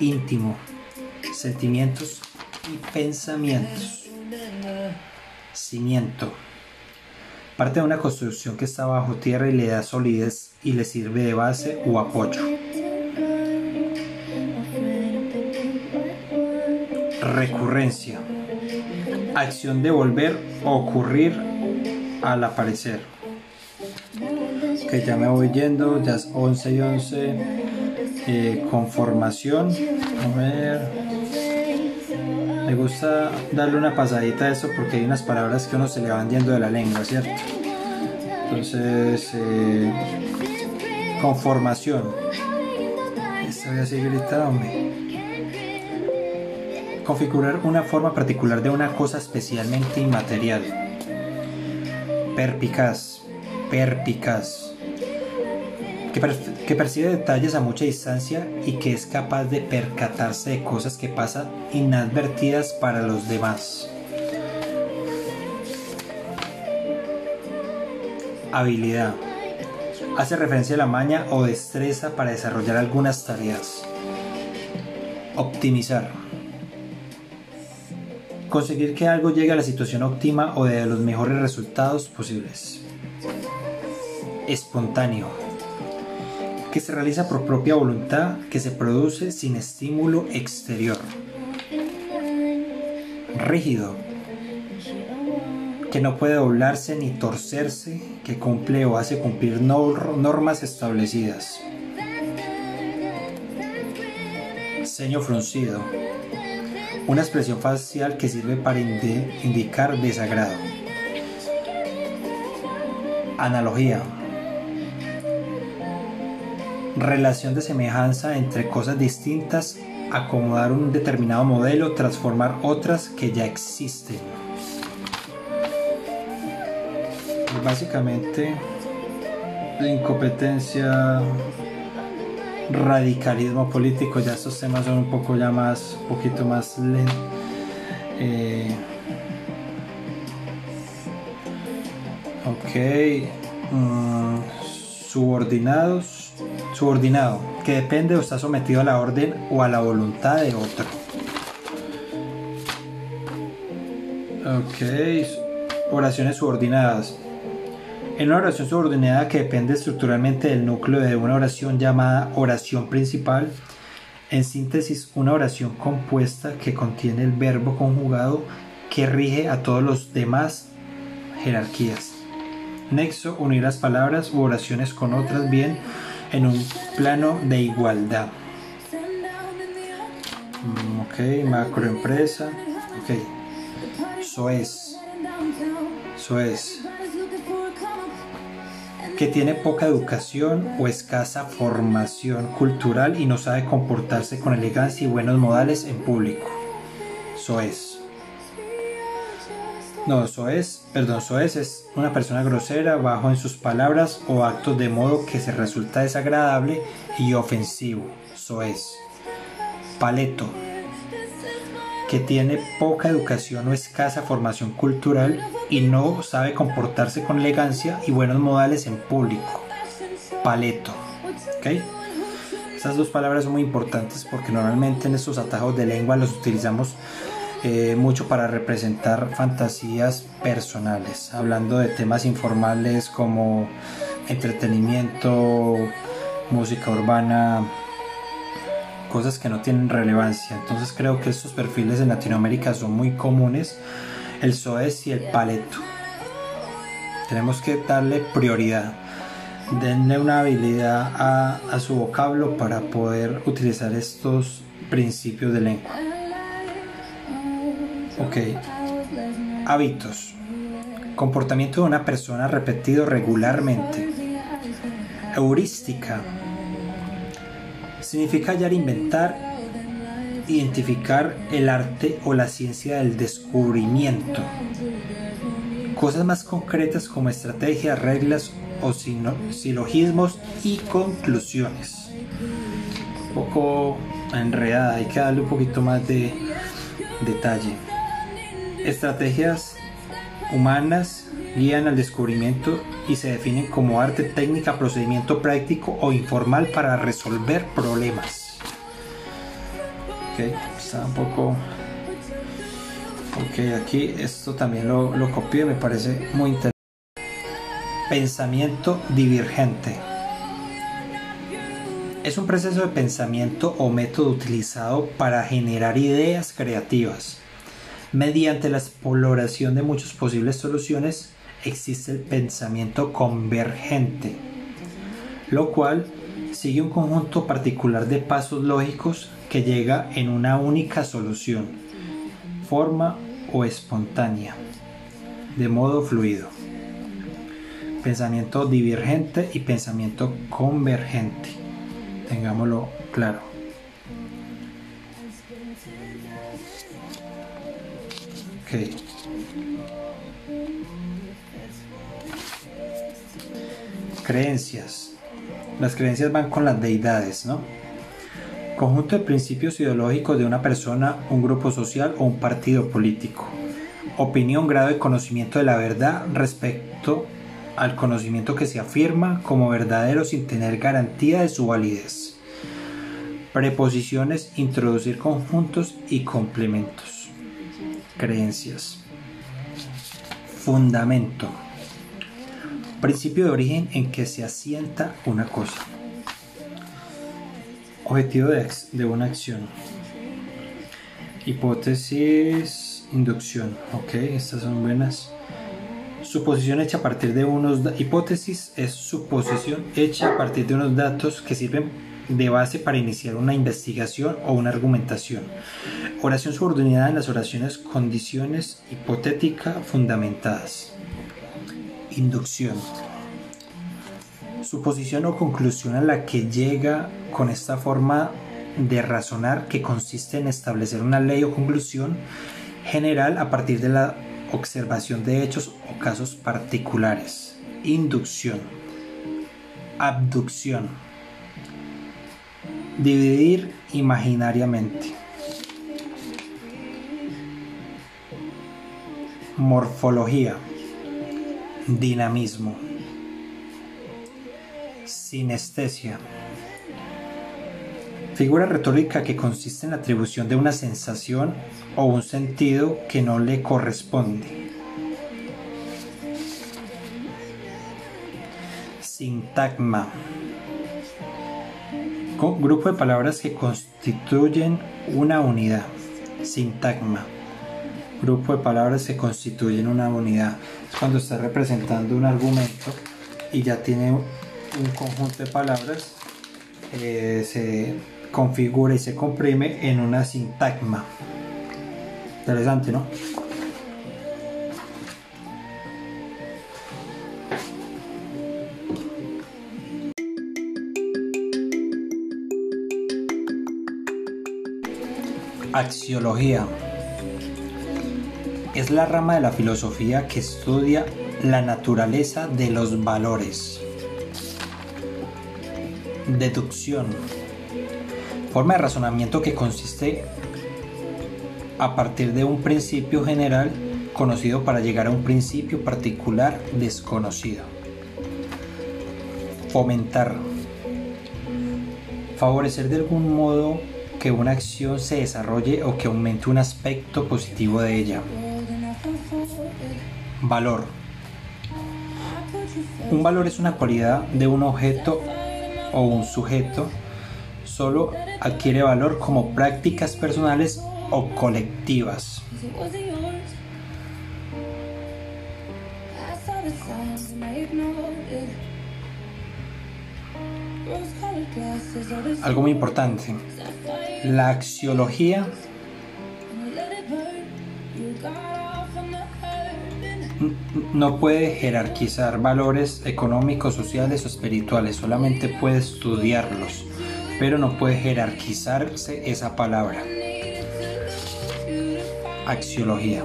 Íntimo. Sentimientos y pensamientos. Cimiento parte de una construcción que está bajo tierra y le da solidez y le sirve de base o apoyo. Recurrencia. Acción de volver o ocurrir al aparecer. Que ya me voy yendo, ya es 11 y 11. Eh, conformación. A ver. Me gusta darle una pasadita a eso porque hay unas palabras que uno se le van yendo de la lengua, ¿cierto? Entonces, eh, conformación. Esta así Configurar una forma particular de una cosa especialmente inmaterial. Perpicaz. Perpicaz que, percibe detalles a mucha distancia y que es capaz de percatarse de cosas que pasan inadvertidas para los demás. Habilidad. Hace referencia a la maña o destreza para desarrollar algunas tareas. Optimizar. Conseguir que algo llegue a la situación óptima o de los mejores resultados posibles. Espontáneo que se realiza por propia voluntad, que se produce sin estímulo exterior. Rígido, que no puede doblarse ni torcerse, que cumple o hace cumplir normas establecidas. Ceño fruncido, una expresión facial que sirve para indicar desagrado. Analogía. Relación de semejanza entre cosas distintas, acomodar un determinado modelo, transformar otras que ya existen. básicamente, la incompetencia, radicalismo político, ya estos temas son un poco ya más, un poquito más lentos. Eh, ok. Mm, subordinados. Subordinado, que depende o está sometido a la orden o a la voluntad de otro. Ok. Oraciones subordinadas. En una oración subordinada que depende estructuralmente del núcleo de una oración llamada oración principal, en síntesis, una oración compuesta que contiene el verbo conjugado que rige a todos los demás jerarquías. Nexo, unir las palabras u oraciones con otras bien en un plano de igualdad. Mm, ok, macroempresa. Ok. Eso es. Eso es que tiene poca educación o escasa formación cultural y no sabe comportarse con elegancia y buenos modales en público. Eso es. No, eso es, perdón, eso es, una persona grosera, bajo en sus palabras o actos de modo que se resulta desagradable y ofensivo. Eso es. Paleto que tiene poca educación o escasa formación cultural y no sabe comportarse con elegancia y buenos modales en público. Paleto. ¿Ok? Estas dos palabras son muy importantes porque normalmente en estos atajos de lengua los utilizamos eh, mucho para representar fantasías personales, hablando de temas informales como entretenimiento, música urbana, cosas que no tienen relevancia. Entonces creo que estos perfiles en Latinoamérica son muy comunes, el SOES y el paleto. Tenemos que darle prioridad. Denle una habilidad a, a su vocablo para poder utilizar estos principios de lengua. Ok. Hábitos. Comportamiento de una persona repetido regularmente. Heurística Significa hallar, inventar, identificar el arte o la ciencia del descubrimiento. Cosas más concretas como estrategias, reglas o silogismos y conclusiones. Un poco enredada, hay que darle un poquito más de detalle. Estrategias humanas guían al descubrimiento y se definen como arte, técnica, procedimiento práctico o informal para resolver problemas. Ok, está un poco... Ok, aquí esto también lo, lo copié, me parece muy interesante. Pensamiento divergente. Es un proceso de pensamiento o método utilizado para generar ideas creativas. Mediante la exploración de muchas posibles soluciones, existe el pensamiento convergente, lo cual sigue un conjunto particular de pasos lógicos que llega en una única solución, forma o espontánea, de modo fluido. Pensamiento divergente y pensamiento convergente. Tengámoslo claro. Creencias. Las creencias van con las deidades, ¿no? Conjunto de principios ideológicos de una persona, un grupo social o un partido político. Opinión, grado de conocimiento de la verdad respecto al conocimiento que se afirma como verdadero sin tener garantía de su validez. Preposiciones, introducir conjuntos y complementos. Creencias. Fundamento Principio de origen en que se asienta una cosa. Objetivo de, una acción. Hipótesis, inducción. Ok, estas son buenas. Suposición hecha a partir de unos... Hipótesis es suposición hecha a partir de unos datos que sirven de base para iniciar una investigación o una argumentación. Oración subordinada en las oraciones condiciones hipotética fundamentadas. Inducción. Suposición o conclusión a la que llega con esta forma de razonar que consiste en establecer una ley o conclusión general a partir de la observación de hechos o casos particulares. Inducción. Abducción. Dividir imaginariamente. Morfología. Dinamismo. Sinestesia. Figura retórica que consiste en la atribución de una sensación o un sentido que no le corresponde. Sintagma. Grupo de palabras que constituyen una unidad. Sintagma. Grupo de palabras que constituyen una unidad. Es cuando está representando un argumento y ya tiene un conjunto de palabras. Eh, se configura y se comprime en una sintagma. Interesante, ¿no? Axiología es la rama de la filosofía que estudia la naturaleza de los valores. Deducción forma de razonamiento que consiste a partir de un principio general conocido para llegar a un principio particular desconocido. Fomentar. Favorecer de algún modo que una acción se desarrolle o que aumente un aspecto positivo de ella. Valor. Un valor es una cualidad de un objeto o un sujeto solo adquiere valor como prácticas personales o colectivas. Algo muy importante, la axiología no puede jerarquizar valores económicos, sociales o espirituales, solamente puede estudiarlos pero no puede jerarquizarse esa palabra. Axiología.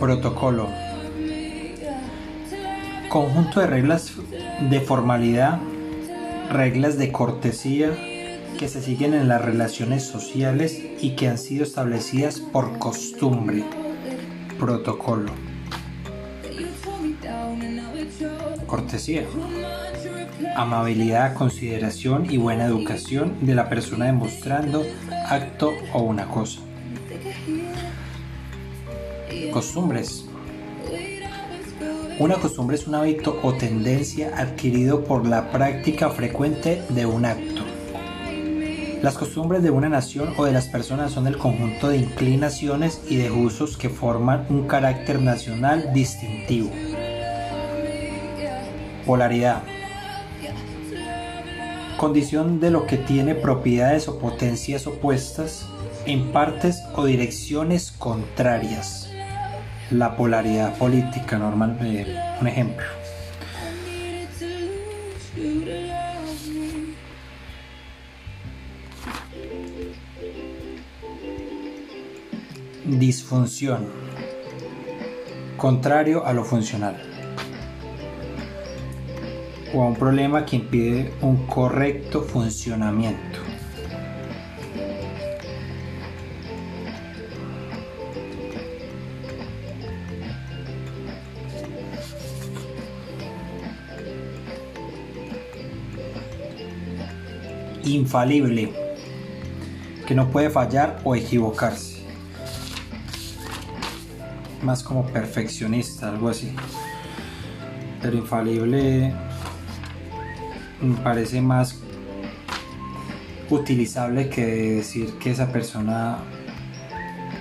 Protocolo. Conjunto de reglas de formalidad reglas de cortesía que se siguen en las relaciones sociales y que han sido establecidas por costumbre, protocolo. Cortesía. Amabilidad, consideración y buena educación de la persona demostrando acto o una cosa. Costumbres una costumbre es un hábito o tendencia adquirido por la práctica frecuente de un acto. Las costumbres de una nación o de las personas son el conjunto de inclinaciones y de usos que forman un carácter nacional distintivo. Polaridad. Condición de lo que tiene propiedades o potencias opuestas en partes o direcciones contrarias la polaridad política normal. Eh, un ejemplo. Disfunción. Contrario a lo funcional. O a un problema que impide un correcto funcionamiento. Infalible, que no puede fallar o equivocarse. Más como perfeccionista, algo así. Pero infalible me parece más utilizable que decir que esa persona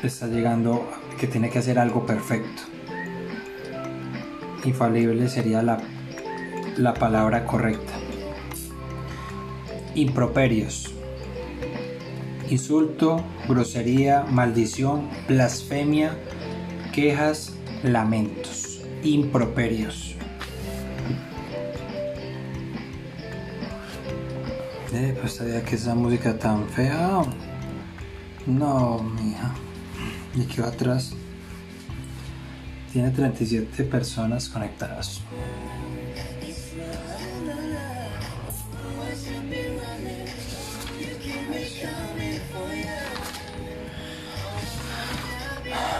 está llegando, que tiene que hacer algo perfecto. Infalible sería la, la palabra correcta. Improperios. Insulto, grosería, maldición, blasfemia, quejas, lamentos. Improperios. Eh, pues sabía que esa música tan fea. No, mija. Y quedó atrás. Tiene 37 personas conectadas.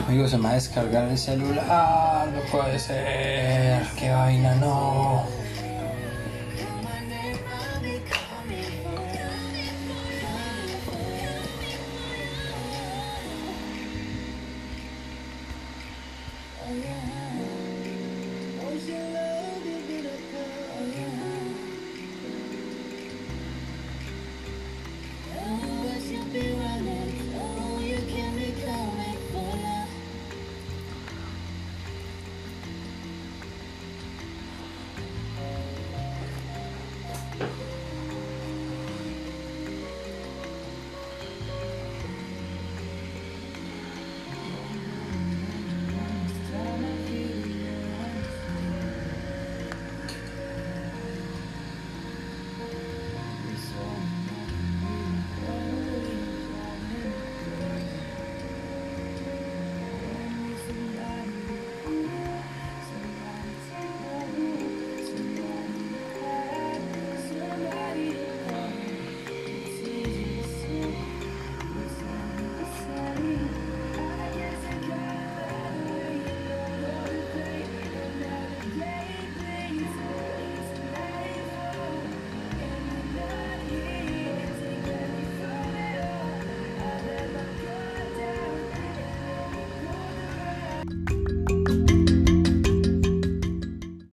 Amigos, se me va a descargar el celular. No puede ser. Qué vaina, no.